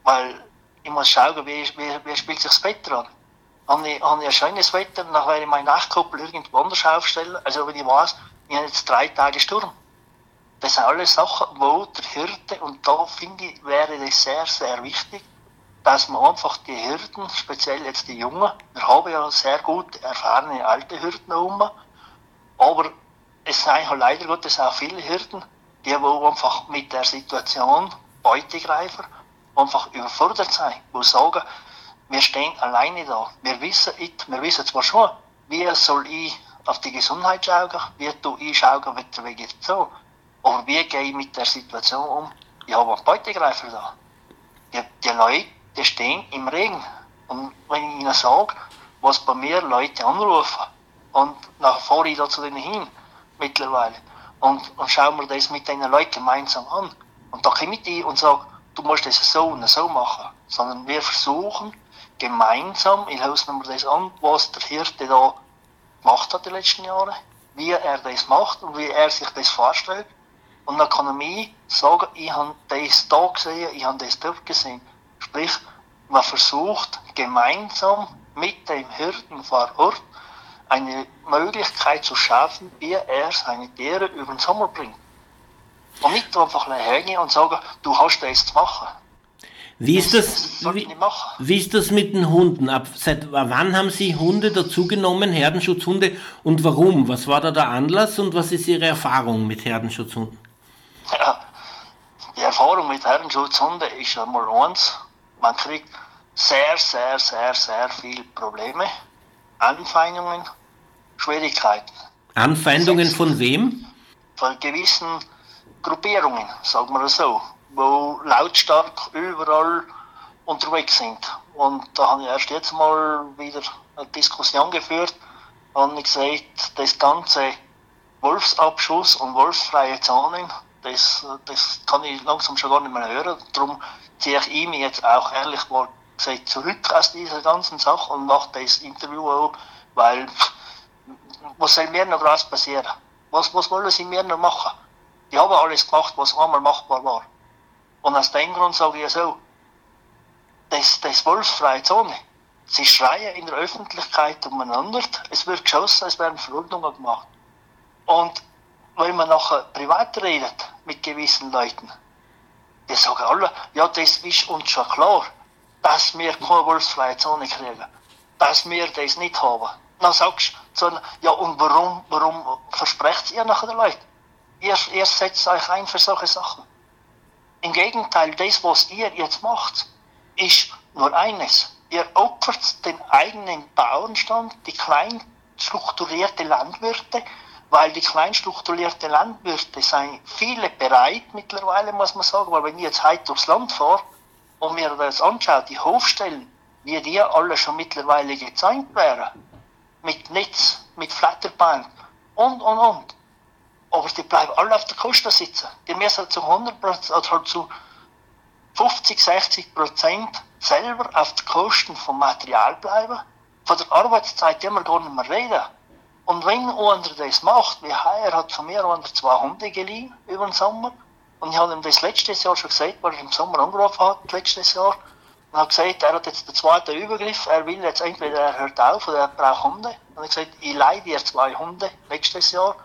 Weil ich muss schauen, wie, wie, wie spielt sich das Wetter an. Habe ich, habe ich ein schönes Wetter, dann werde ich meine Nachtkuppel irgendwo anders aufstellen. Also wenn ich weiß, ich habe jetzt drei Tage Sturm. Das sind alles Sachen, wo der Hirte, und da finde ich, wäre das sehr, sehr wichtig, dass man einfach die Hirten, speziell jetzt die Jungen, wir haben ja sehr gut erfahrene alte Hirten herum, aber es sind halt leider Gottes auch viele Hirten, die wo einfach mit der Situation Beutegreifer einfach überfordert sind, wo sagen, wir stehen alleine da. Wir wissen, wir wissen zwar schon, wie soll ich auf die Gesundheit schauen, wie tue ich schauen mit der Vegetation, aber wie gehe ich mit der Situation um? Ich habe einen Beutegreifer da. Die, die Leute, die stehen im Regen. Und wenn ich ihnen sage, was bei mir Leute anrufen, und dann fahre ich da zu denen hin, mittlerweile, und, und schaue mir das mit den Leuten gemeinsam an. Und da komme ich die und sage, du musst das so und so machen. Sondern wir versuchen gemeinsam, ich höre mir das an, was der Hirte da gemacht hat die letzten Jahre, wie er das macht und wie er sich das vorstellt. Und dann kann er mir sagen, ich habe das da gesehen, ich habe das dort gesehen. Sprich, man versucht gemeinsam mit dem Hirten vor Ort eine Möglichkeit zu schaffen, wie er seine Tiere über den Sommer bringt. Und nicht einfach hängen und sagen, du hast das zu machen. Wie ist das, wie, wie, ist das mit den Hunden? Ab, seit wann haben Sie Hunde dazugenommen, Herdenschutzhunde, und warum? Was war da der Anlass und was ist Ihre Erfahrung mit Herdenschutzhunden? Ja, die Erfahrung mit Herdenschutzhunden ist einmal eins, man kriegt sehr, sehr, sehr, sehr viele Probleme, Anfeindungen, Schwierigkeiten. Anfeindungen von wem? Von gewissen Gruppierungen, sagen wir so wo lautstark überall unterwegs sind. Und da habe ich erst jetzt mal wieder eine Diskussion geführt und ich gesagt, das ganze Wolfsabschuss und wolfsfreie Zonen, das, das kann ich langsam schon gar nicht mehr hören. Darum ziehe ich ihm jetzt auch ehrlich mal gesagt zurück aus dieser ganzen Sache und mache das Interview auch, weil was soll mir noch groß passieren? Was, was wollen sie mir noch machen? Die haben alles gemacht, was einmal machbar war. Und aus dem Grund sage ich so, das, das wolfsfreie Zone. Sie schreien in der Öffentlichkeit umeinander, es wird geschossen, es werden Verordnungen gemacht. Und wenn man nachher privat redet mit gewissen Leuten, die sagen alle, ja, das ist uns schon klar, dass wir keine wolfsfreie Zone kriegen, dass wir das nicht haben. Dann sagst du, ja, und warum, warum versprecht ihr nachher den Leuten? Ihr, ihr setzt euch ein für solche Sachen. Im Gegenteil, das, was ihr jetzt macht, ist nur eines. Ihr opfert den eigenen Bauernstand, die klein strukturierte Landwirte, weil die klein strukturierte Landwirte sind viele bereit mittlerweile, muss man sagen, weil wenn ich jetzt heute durchs Land fahre und mir das anschaue, die Hofstellen, wie die alle schon mittlerweile gezäumt wären, mit Netz, mit Flatterband und, und, und. Aber die bleiben alle auf der Kosten sitzen. Die müssen zu 100 oder halt zu 50, 60 Prozent selber auf den Kosten vom Material bleiben. Von der Arbeitszeit immer gar nicht mehr reden. Und wenn einer das macht, wie Heuer hat von mir einer zwei Hunde geliehen über den Sommer. Und ich habe ihm das letztes Jahr schon gesagt, weil er im Sommer angerufen hat, letztes Jahr. Und habe gesagt, er hat jetzt den zweiten Übergriff, er will jetzt entweder er hört auf oder er braucht Hunde. Und ich habe gesagt, ich leihe dir zwei Hunde nächstes Jahr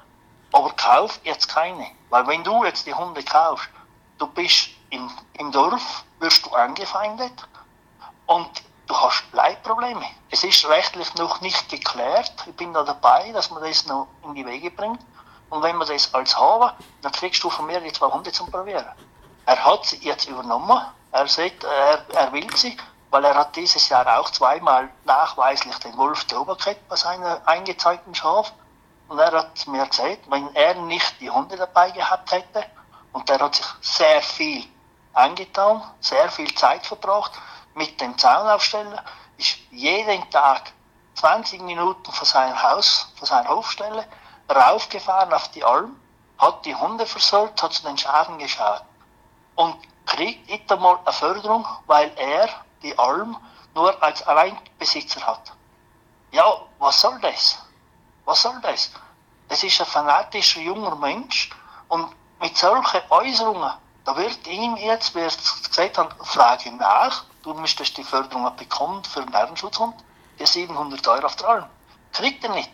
aber kauf jetzt keine. Weil wenn du jetzt die Hunde kaufst, du bist im, im Dorf, wirst du angefeindet und du hast Leitprobleme. Es ist rechtlich noch nicht geklärt. Ich bin da dabei, dass man das noch in die Wege bringt. Und wenn wir das als haben, dann kriegst du von mir die zwei Hunde zum Probieren. Er hat sie jetzt übernommen. Er sagt, er, er will sie, weil er hat dieses Jahr auch zweimal nachweislich den Wolf der Oberkette bei seiner eingezeigten Schaf. Und er hat mir gesagt, wenn er nicht die Hunde dabei gehabt hätte, und er hat sich sehr viel angetan, sehr viel Zeit verbracht mit dem Zaunaufsteller, ist jeden Tag 20 Minuten von seinem Haus, von seiner Hofstelle, raufgefahren auf die Alm, hat die Hunde versorgt, hat zu den Schafen geschaut und kriegt nicht einmal eine Förderung, weil er die Alm nur als Alleinbesitzer hat. Ja, was soll das? Was soll das? Das ist ein fanatischer junger Mensch und mit solchen Äußerungen, da wird ihm jetzt, wie er es gesagt hat, Frage nach, du müsstest die Förderung bekommen für den Lärmschutzhund, die 700 Euro auf der Alm. Kriegt er nicht.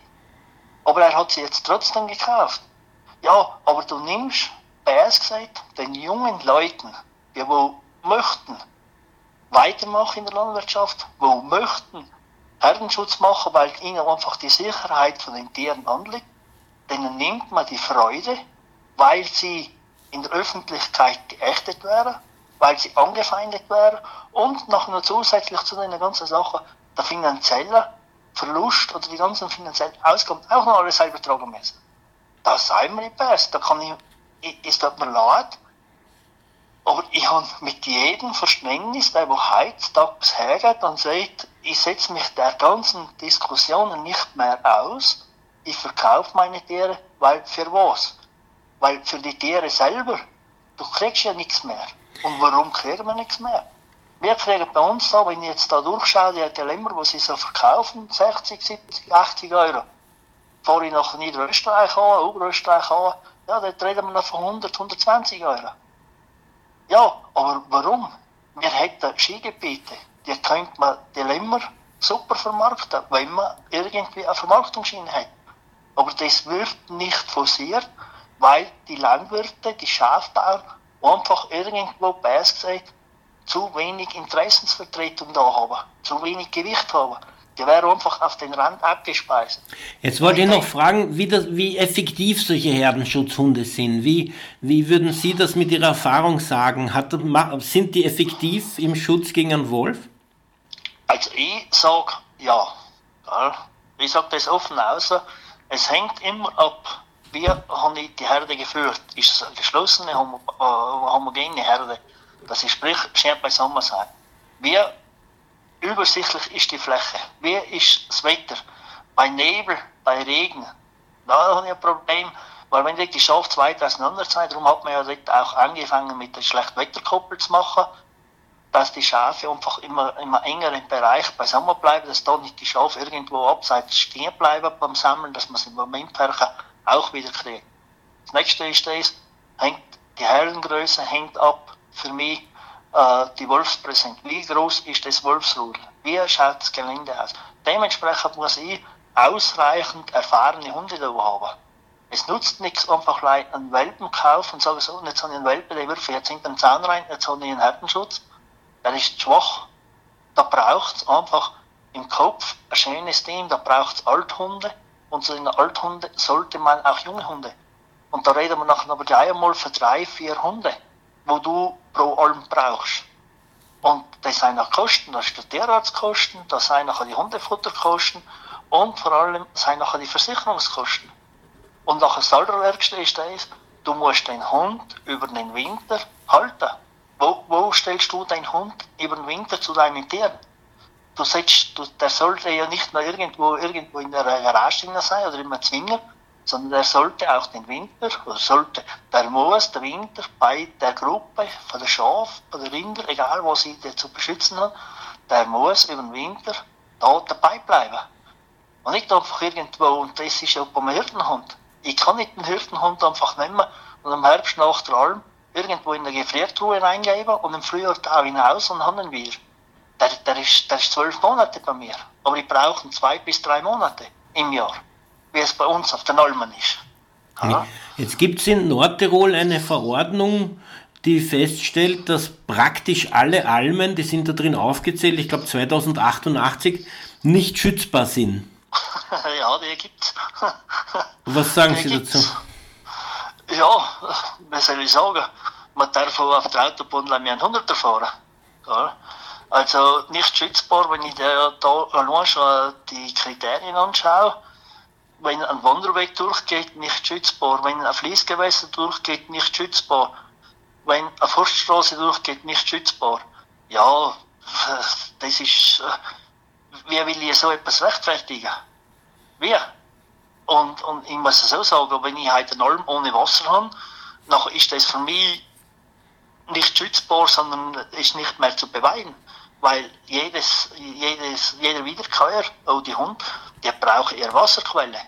Aber er hat sie jetzt trotzdem gekauft. Ja, aber du nimmst Bärs gesagt, den jungen Leuten, die wo möchten weitermachen in der Landwirtschaft, wo möchten Herdenschutz machen, weil ihnen einfach die Sicherheit von den Tieren anliegt, denen nimmt man die Freude, weil sie in der Öffentlichkeit geächtet wären, weil sie angefeindet wären und noch nur zusätzlich zu den ganzen Sachen der finanzielle Verlust oder die ganzen finanziellen Ausgaben auch noch alles selber tragen müssen. Das sei mir nicht besser. Da kann ich, es tut mir leid, aber ich habe mit jedem Verständnis, der wo heutzutage hergeht und sagt, ich setze mich der ganzen Diskussionen nicht mehr aus, ich verkaufe meine Tiere, weil für was? Weil für die Tiere selber, du kriegst ja nichts mehr. Und warum kriegen wir nichts mehr? Wir kriegen bei uns da, wenn ich jetzt da durchschaue, die Dilemma, wo sie so verkaufen, 60, 70, 80 Euro. Fahre ich nach Niederösterreich an, Oberösterreich an, ja, dort reden wir noch von 100, 120 Euro. Ja, aber warum? Wir hätten Skigebiete, die könnte man Dilemma super vermarkten, wenn man irgendwie eine Vermarktungsschiene hat. Aber das wird nicht forciert, weil die Landwirte, die Schafbauern einfach irgendwo beiß gesagt zu wenig Interessensvertretung da haben, zu wenig Gewicht haben. Die wären einfach auf den Rand abgespeist. Jetzt wollte ich noch fragen, wie, das, wie effektiv solche Herdenschutzhunde sind. Wie, wie würden Sie das mit Ihrer Erfahrung sagen? Hat, sind die effektiv im Schutz gegen einen Wolf? Also ich sage ja. Ich sage das offen aus. Es hängt immer ab, wie habe ich die Herde geführt. Ist es eine geschlossene, äh, homogene Herde? Das ist sprich, schön beisammen sein. Wie übersichtlich ist die Fläche? Wie ist das Wetter? Bei Nebel, bei Regen, da habe ich ein Problem, weil wenn die Schafe zwei auseinander sind, darum hat man ja dort auch angefangen mit der schlechten Wetterkoppel zu machen, dass die Schafe einfach immer, immer engeren Bereich beisammen bleiben, dass da nicht die Schafe irgendwo abseits stehen bleiben beim Sammeln, dass man sie im Moment auch wieder kriegt. Das nächste ist das, hängt, die Herrengröße hängt ab für mich äh, die Wolfspräsenz. Wie groß ist das Wolfsrudel? Wie schaut das Gelände aus? Dementsprechend muss ich ausreichend erfahrene Hunde da haben. Es nutzt nichts, einfach einen Welpen kaufen und sagen, so, jetzt habe ich einen Welpen, der wirft jetzt in den Zahn rein, jetzt habe ich einen Härtenschutz. Der ist schwach. Da braucht es einfach im Kopf ein schönes Team, da braucht es Althunde und zu den Althunden sollte man auch junge Hunde. Und da reden wir nachher aber gleich einmal für drei, vier Hunde wo du pro Alm brauchst. Und das sind auch Kosten, das ist der Tierarztkosten, das sind nachher die Hundefutterkosten und vor allem sind nachher die Versicherungskosten. Und nachher das Allerwerkste ist das, du musst den Hund über den Winter halten. Wo, wo stellst du deinen Hund über den Winter zu deinen Tieren? Du setzt, du, der sollte ja nicht nur irgendwo, irgendwo in der Garage sein oder immer Zwinger, sondern er sollte auch den Winter, oder sollte, der muss der Winter bei der Gruppe von der Schaf oder Rinder, egal wo sie zu beschützen haben, der muss über den Winter da dabei bleiben. Und nicht einfach irgendwo, und das ist auch beim Hirtenhund. Ich kann nicht den Hirtenhund einfach nehmen und am Herbst nach der Alm irgendwo in der Gefriertruhe reingeben und im Frühjahr da hinaus und haben wir. Der, der, ist, der ist zwölf Monate bei mir. Aber ich brauche zwei bis drei Monate im Jahr wie es bei uns auf den Almen ist. Ja. Jetzt gibt es in Nordtirol eine Verordnung, die feststellt, dass praktisch alle Almen, die sind da drin aufgezählt, ich glaube 2088, nicht schützbar sind. ja, die gibt's. Was sagen die Sie gibt's. dazu? Ja, was soll ich sagen? Man darf auf der Autobahn einen Hunderter fahren. Ja. Also nicht schützbar, wenn ich da, da allein schon die Kriterien anschaue wenn ein Wanderweg durchgeht, nicht schützbar. Wenn ein Fließgewässer durchgeht, nicht schützbar. Wenn eine Forststraße durchgeht, nicht schützbar. Ja, das ist, äh, wie will ich so etwas rechtfertigen? Wie? Und, und ich muss es so sagen, wenn ich heute eine Alm ohne Wasser habe, dann ist das für mich nicht schützbar, sondern ist nicht mehr zu beweisen. Weil jedes, jedes, jeder Wiederkäuer, auch die Hund, der braucht eher Wasserquelle.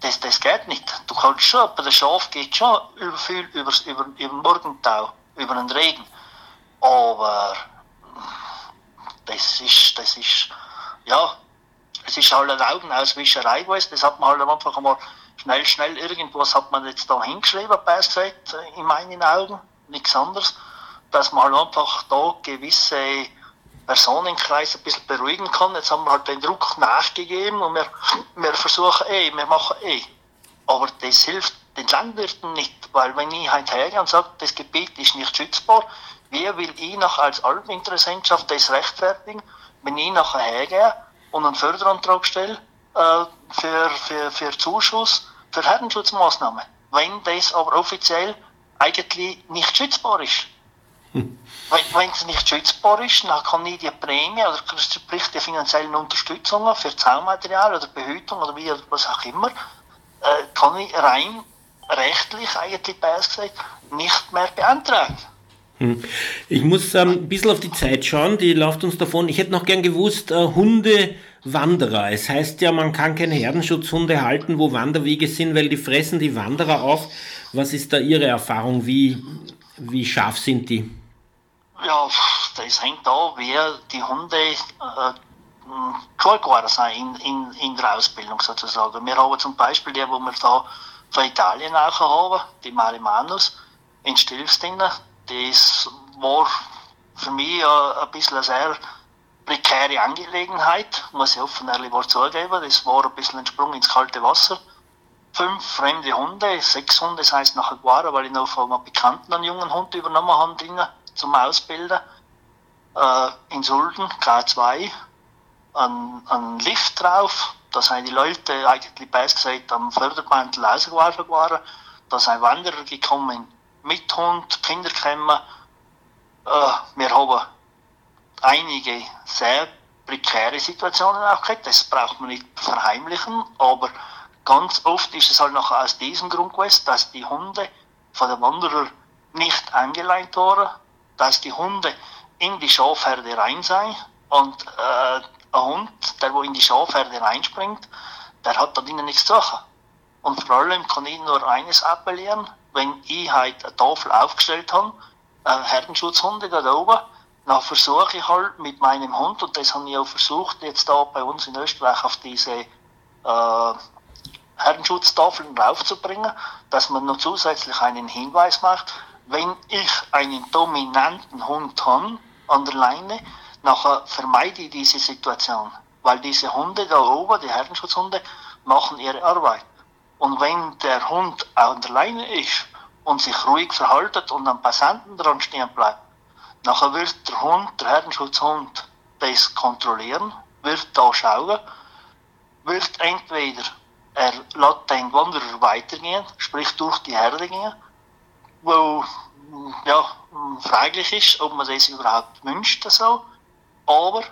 Das, das geht nicht. Du kannst schon, bei der Schaf geht schon über viel über, über, über den Morgentau, über den Regen. Aber das ist, das ist, ja, es ist halt eine Augenauswischerei gewesen. Das hat man halt einfach einmal schnell, schnell irgendwas hat man jetzt da hingeschrieben, besser in meinen Augen, nichts anderes, dass man halt einfach da gewisse Personenkreise ein bisschen beruhigen kann. Jetzt haben wir halt den Druck nachgegeben und wir, wir versuchen eh, wir machen eh. Aber das hilft den Landwirten nicht, weil wenn ich halt hergehe und sage, das Gebiet ist nicht schützbar, wer will ich noch als Alpeninteressentschaft das rechtfertigen, wenn ich nachher hergehe und einen Förderantrag stelle äh, für, für, für Zuschuss für Herdenschutzmaßnahmen, wenn das aber offiziell eigentlich nicht schützbar ist. Wenn es nicht schützbar ist, dann kann ich die Prämie oder sprich die finanziellen Unterstützungen für Zaunmaterial oder Behütung oder wie was auch immer, äh, kann ich rein rechtlich eigentlich bei gesagt nicht mehr beantragen. Hm. Ich muss ähm, ein bisschen auf die Zeit schauen, die läuft uns davon. Ich hätte noch gern gewusst, äh, Hundewanderer. Es heißt ja, man kann keine Herdenschutzhunde halten, wo Wanderwege sind, weil die fressen die Wanderer auf. Was ist da Ihre Erfahrung? Wie, wie scharf sind die? Ja, das hängt da, wer die Hunde äh, sind in, in, in der Ausbildung sozusagen. Wir haben zum Beispiel die, wo wir da von Italien auch haben, die Marimanus in Stilfstinen das war für mich ein bisschen eine sehr prekäre Angelegenheit, muss ich offen ehrlich zugeben. Das war ein bisschen ein Sprung ins kalte Wasser. Fünf fremde Hunde, sechs Hunde, das heißt nachher geworden, weil ich noch von einem Bekannten einen jungen Hund übernommen habe drinnen, zum Ausbilden. Äh, in Sulden, K2, ein, ein Lift drauf, da sind die Leute eigentlich besser gesagt am Förderband rausgeworfen geworden. Da sind Wanderer gekommen mit Hund, Kinder kommen. Äh, wir haben einige sehr prekäre Situationen auch gehabt. Das braucht man nicht verheimlichen, aber ganz oft ist es halt noch aus diesem Grund gewesen, dass die Hunde von den Wanderern nicht angeleint wurden, dass die Hunde in die Schafherde rein seien und äh, ein Hund, der wo in die Schafherde reinspringt, der hat da drinnen nichts zu suchen. Und vor allem kann ich nur eines appellieren, wenn ich halt eine Tafel aufgestellt habe, äh, Herdenschutzhunde da oben, dann versuche ich halt mit meinem Hund, und das habe ich auch versucht, jetzt da bei uns in Österreich auf diese äh, Herdenschutztafeln raufzubringen, dass man noch zusätzlich einen Hinweis macht, wenn ich einen dominanten Hund habe an der Leine, nachher vermeide ich diese Situation. Weil diese Hunde da oben, die Herdenschutzhunde, machen ihre Arbeit. Und wenn der Hund an der Leine ist und sich ruhig verhaltet und am Passanten dran stehen bleibt, nachher wird der Hund, der Herdenschutzhund, das kontrollieren, wird da schauen, wird entweder er lässt den Wanderer weitergehen, sprich durch die Herde gehen, wo ja, fraglich ist, ob man das überhaupt wünscht so, aber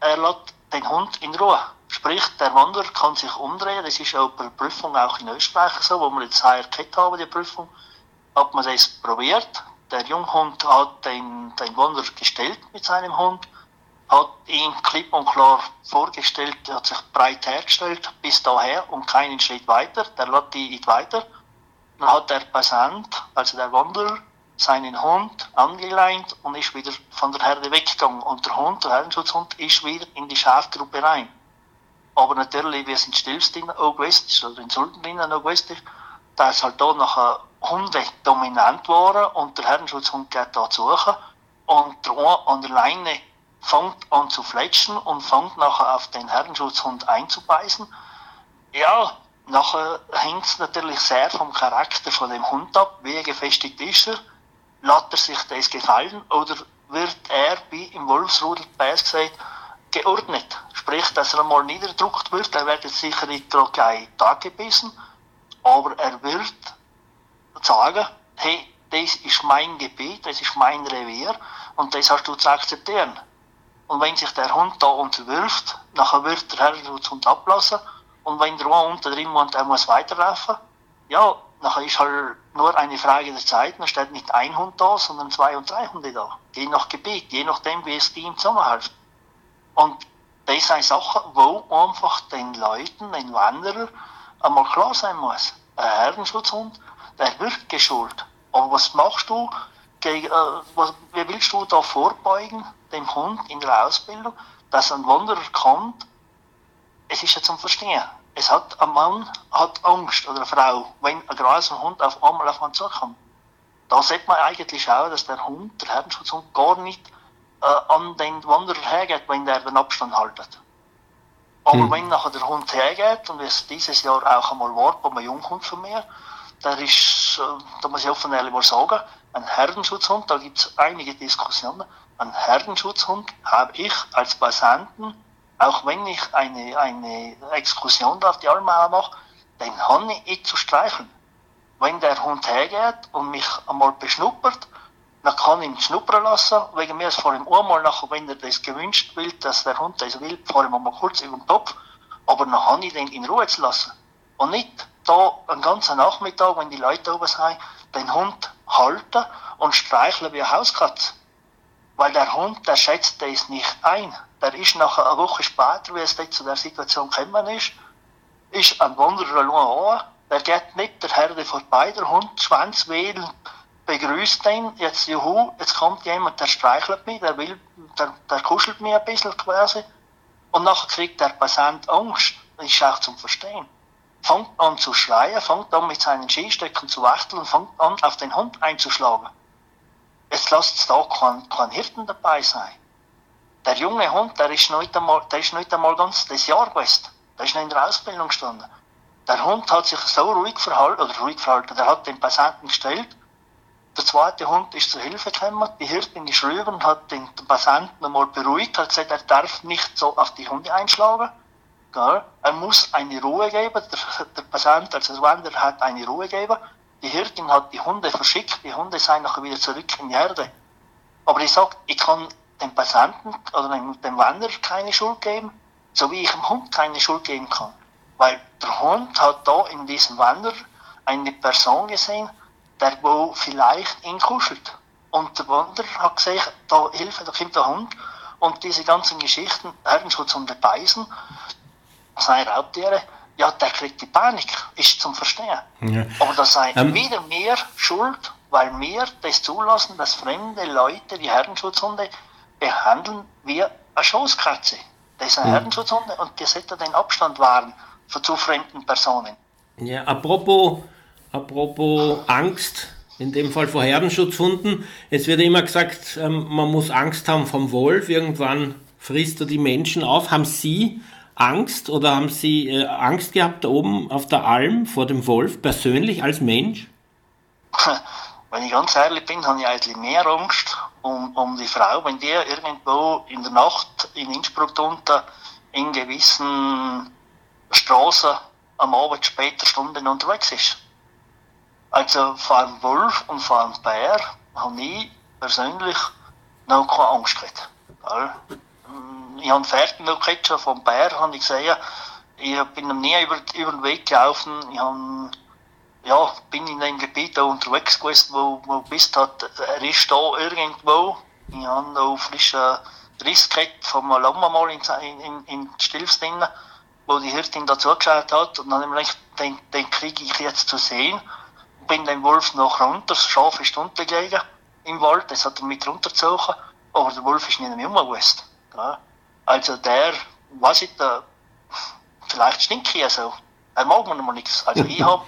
er lässt den Hund in Ruhe. Sprich, der Wanderer kann sich umdrehen. Das ist auch bei der Prüfung auch in Österreich so, wo wir jetzt heuer gehabt haben, die Prüfung. Hat man das probiert. Der Junghund hat den, den Wanderer gestellt mit seinem Hund, hat ihn klipp und klar vorgestellt, hat sich breit hergestellt bis daher und keinen Schritt weiter. Der lässt die nicht weiter. Dann hat der Passant, also der Wanderer, seinen Hund angeleint und ist wieder von der Herde weggegangen. Und der Hund, der Herdenschutzhund, ist wieder in die Schafgruppe rein. Aber natürlich, wir sind Stilfstin auch gewesen, oder in Sultendinen auch gewesen, da ist halt da nachher Hunde dominant waren und der Herrenschutzhund geht da zu suchen und der an der Leine fängt an zu fletschen und fängt nachher auf den Herrenschutzhund einzubeißen. Ja, nachher hängt es natürlich sehr vom Charakter von dem Hund ab, wie gefestigt ist er, lässt er sich das gefallen oder wird er, wie im Wolfsrudel gesagt, geordnet. Sprich, dass er einmal niedergedruckt wird. Er wird jetzt sicher nicht gleich Tag gebissen, aber er wird sagen, hey, das ist mein Gebiet, das ist mein Revier und das hast du zu akzeptieren. Und wenn sich der Hund da unterwirft, nachher wird der Herrschaftshund ablassen und wenn der Hund unter drin wohnt, er muss weiterlaufen, ja, nachher ist halt nur eine Frage der Zeit, dann steht nicht ein Hund da, sondern zwei und drei Hunde da. Je nach Gebiet, je nachdem, wie es die ihm zusammenhält. Und das sind Sachen, wo einfach den Leuten, den Wanderern, einmal klar sein muss. Ein Herdenschutzhund, der wird geschult. Aber was machst du, äh, wie willst du da vorbeugen, dem Hund in der Ausbildung, dass ein Wanderer kommt, es ist ja zum Verstehen. es hat ein Mann hat Angst oder eine Frau, wenn ein grauser Hund auf einmal auf einen zukommt. Da sieht man eigentlich schauen, dass der Hund, der Herdenschutzhund, gar nicht äh, an den Wanderer hergeht, wenn der den Abstand haltet. Aber hm. wenn nachher der Hund hergeht, und es dieses Jahr auch einmal war bei einem Junghund von mir, der ist, äh, da muss ich offen ehrlich mal sagen, ein Herdenschutzhund, da gibt es einige Diskussionen, ein Herdenschutzhund habe ich als Passanten auch wenn ich eine, eine Exkursion auf die Almauer mache, den habe ich eh zu streicheln. Wenn der Hund hergeht und mich einmal beschnuppert, dann kann ich ihn schnuppern lassen. Wegen mir ist vor ihm einmal nachher, wenn er das gewünscht will, dass der Hund das will, vor ihm einmal kurz über den Topf. Aber dann habe ich den in Ruhe zu lassen. Und nicht da einen ganzen Nachmittag, wenn die Leute oben sind, den Hund halten und streicheln wie eine Hauskatze. Weil der Hund, der schätzt das nicht ein. Der ist nachher eine Woche später, wie es zu der Situation gekommen ist, ist ein Wanderer an, der geht nicht der Herde vorbei, der Hund schwänzwedelnd begrüßt ihn, jetzt juhu, jetzt kommt jemand, der streichelt mich, der will, der, der kuschelt mich ein bisschen quasi. Und nachher kriegt der Passant Angst, das ist auch zum Verstehen. Fängt an zu schreien, fängt an mit seinen Skistöcken zu wachteln und fängt an auf den Hund einzuschlagen. Jetzt lasst es da kein, kein Hirten dabei sein. Der junge Hund, der ist nicht einmal, der ist nicht einmal ganz das Jahr gewesen. Der ist noch in der Ausbildung gestanden. Der Hund hat sich so ruhig verhalten, oder ruhig verhalten, der hat den Passanten gestellt. Der zweite Hund ist zur Hilfe gekommen, die Hirtin ist rüber und hat den Passanten einmal beruhigt, hat gesagt, er darf nicht so auf die Hunde einschlagen. Gell? Er muss eine Ruhe geben, der, der Passant, also der Wanderer hat eine Ruhe geben. Die Hirtin hat die Hunde verschickt, die Hunde seien nachher wieder zurück in die Herde. Aber ich sage, ich kann dem Passanten oder dem, dem Wanderer keine Schuld geben, so wie ich dem Hund keine Schuld geben kann. Weil der Hund hat da in diesem Wanderer eine Person gesehen, der wo vielleicht ihn kuschelt. Und der Wanderer hat gesagt, da Hilfe, da kommt der Hund. Und diese ganzen Geschichten, Herdenschutz und Beißen, seine Raubtiere, ja, der kriegt die Panik, ist zum Verstehen. Ja. Aber das sei ähm, wieder mehr Schuld, weil wir das zulassen, dass fremde Leute die Herdenschutzhunde behandeln wie eine Schoßkatze. Das sind mhm. Herdenschutzhunde und die sollten den Abstand wahren von zu fremden Personen. Ja, apropos, apropos Angst, in dem Fall vor Herdenschutzhunden. Es wird immer gesagt, ähm, man muss Angst haben vom Wolf. Irgendwann frisst er die Menschen auf. Haben Sie Angst oder haben Sie äh, Angst gehabt da oben auf der Alm vor dem Wolf, persönlich als Mensch? Wenn ich ganz ehrlich bin, habe ich eigentlich mehr Angst um, um die Frau, wenn die irgendwo in der Nacht in Innsbruck unter in gewissen Straßen am Abend später Stunden unterwegs ist. Also vor einem Wolf und vor einem Bär habe ich persönlich noch keine Angst gehabt ich habe noch schon vom Bär, habe ich gesehen. Ich bin noch nie über, über den Weg gelaufen. Ich habe, ja, bin in einem Gebiet auch unterwegs gewesen, wo, wo bist hat, er ist da irgendwo. Ich habe noch frischen Riss gekriegt vom Lama mal in, in, in Stilfs drin, wo die Hirtin da zugeschaut hat. Und dann habe ich den, den kriege ich jetzt zu sehen. Bin den Wolf noch runter, das Schaf ist untergelegen im Wald, das hat er mit runtergezogen. Aber der Wolf ist nicht mehr. Ja. Also der, was ich da, vielleicht stinkt er so. Er mag mir noch nichts. Also ich habe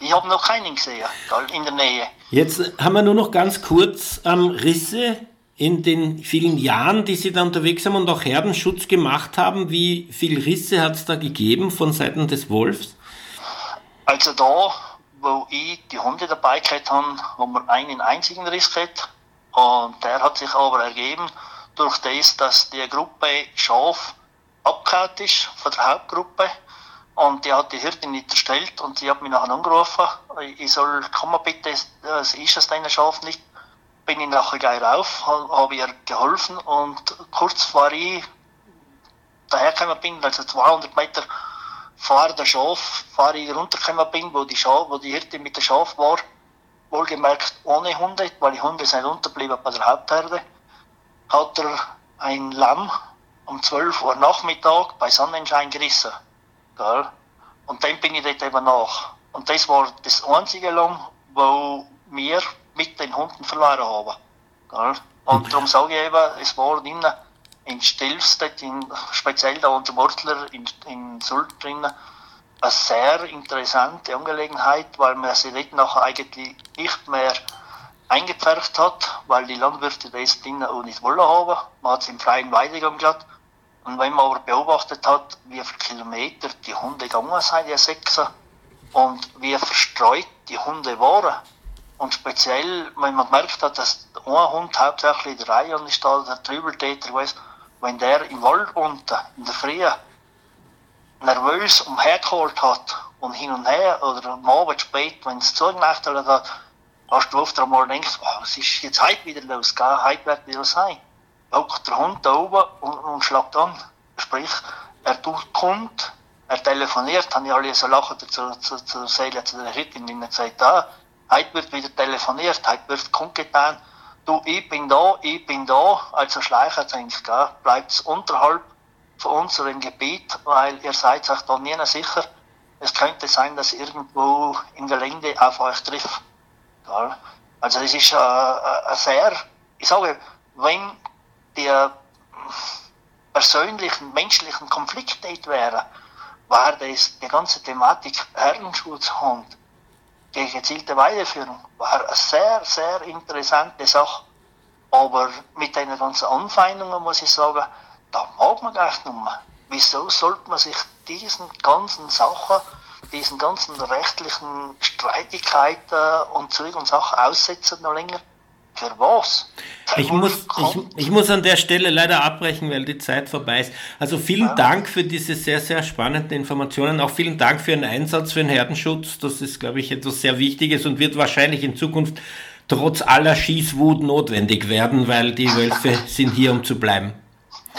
ich hab noch keinen gesehen, in der Nähe. Jetzt haben wir nur noch ganz kurz ähm, Risse in den vielen Jahren, die Sie da unterwegs haben und auch Herdenschutz gemacht haben. Wie viele Risse hat es da gegeben von Seiten des Wolfs? Also da, wo ich die Hunde dabei gehabt habe, haben wir einen einzigen Riss gehabt. Und der hat sich aber ergeben, durch das, dass die Gruppe Schaf abgehört ist von der Hauptgruppe. Und die hat die Hirtin nicht erstellt und sie hat mich nachher angerufen, ich soll, komm mal bitte, es ist es deine Schaf nicht. Bin ich nachher gleich rauf, habe ihr geholfen und kurz vor ich dahergekommen bin, also 200 Meter vor der Schaf, vor ich runtergekommen bin, wo die, Schaf, wo die Hirtin mit der Schaf war, wohlgemerkt ohne Hunde, weil die Hunde sind untergeblieben bei der Hauptherde hat er ein Lamm um 12 Uhr Nachmittag bei Sonnenschein gerissen. Gell? Und dann bin ich dort eben nach. Und das war das einzige Lamm, wo wir mit den Hunden verloren haben. Gell? Und darum sage ich eben, es war drinnen in Stilfstedt, in, speziell da unter Mortler in, in Sult drinnen, eine sehr interessante Angelegenheit, weil man sie nicht nachher eigentlich nicht mehr eingepfercht hat, weil die Landwirte das Ding auch nicht wollen haben. Man hat es im freien Weidegang gehabt. Und wenn man aber beobachtet hat, wie viele Kilometer die Hunde gegangen sind, die Sechser, und wie verstreut die Hunde waren, und speziell, wenn man gemerkt hat, dass ein Hund hauptsächlich der Reihe ist, da der Trübeltäter weiß, wenn der im Wald unten, in der Früh, nervös umhergeholt hat und hin und her, oder am Abend spät, wenn es zugenächtelt hat, hast du oft einmal gedacht, oh, was ist jetzt heute wieder los, gell? heute wird wieder sein. Hockt der Hund da oben und, und schlägt an. Sprich, er tut kommt, er telefoniert, habe ich alle so lachen zur, zur, zur Seele, zu der Hittin, die gesagt, ah, heute wird wieder telefoniert, heute wird kundgetan, du, ich bin da, ich bin da, also schleichert eigentlich, gell? bleibt unterhalb von unserem Gebiet, weil ihr seid euch da nie sicher. Es könnte sein, dass irgendwo im Gelände auf euch trifft. Also es ist äh, äh, ein sehr, ich sage, wenn der persönlichen, menschlichen Konflikt nicht wäre, war das die ganze Thematik Herrenschutzhund gegen gezielte Weideführung war eine sehr, sehr interessante Sache. Aber mit den ganzen Anfeindungen muss ich sagen, da mag man gar nicht mehr. Wieso sollte man sich diesen ganzen Sachen diesen ganzen rechtlichen Streitigkeiten und Zeug und Sachen aussetzen noch länger? Für was? Ich muss, ich, ich, muss an der Stelle leider abbrechen, weil die Zeit vorbei ist. Also vielen ja. Dank für diese sehr, sehr spannenden Informationen. Auch vielen Dank für Ihren Einsatz für den Herdenschutz. Das ist, glaube ich, etwas sehr Wichtiges und wird wahrscheinlich in Zukunft trotz aller Schießwut notwendig werden, weil die Wölfe sind hier, um zu bleiben.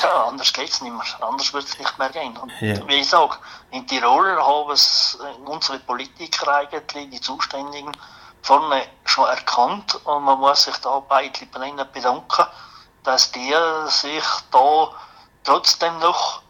Ja, anders geht es nicht mehr. Anders wird es nicht mehr gehen. Und ja. wie ich sage, in Tirol haben es äh, unsere Politiker eigentlich, die Zuständigen, vorne schon erkannt und man muss sich da bei ihnen bedanken, dass die sich da trotzdem noch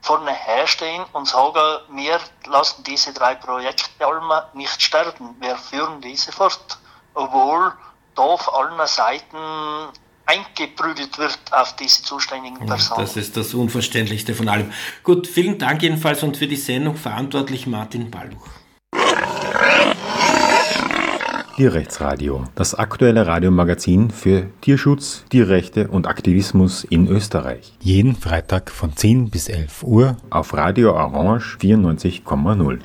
vorne herstehen und sagen, wir lassen diese drei Projekte alle nicht sterben, wir führen diese fort. Obwohl da auf allen Seiten eingeprügelt wird auf diese zuständigen Personen. Das ist das Unverständlichste von allem. Gut, vielen Dank jedenfalls und für die Sendung verantwortlich Martin Balluch. Tierrechtsradio, das aktuelle Radiomagazin für Tierschutz, Tierrechte und Aktivismus in Österreich. Jeden Freitag von 10 bis 11 Uhr auf Radio Orange 94,0.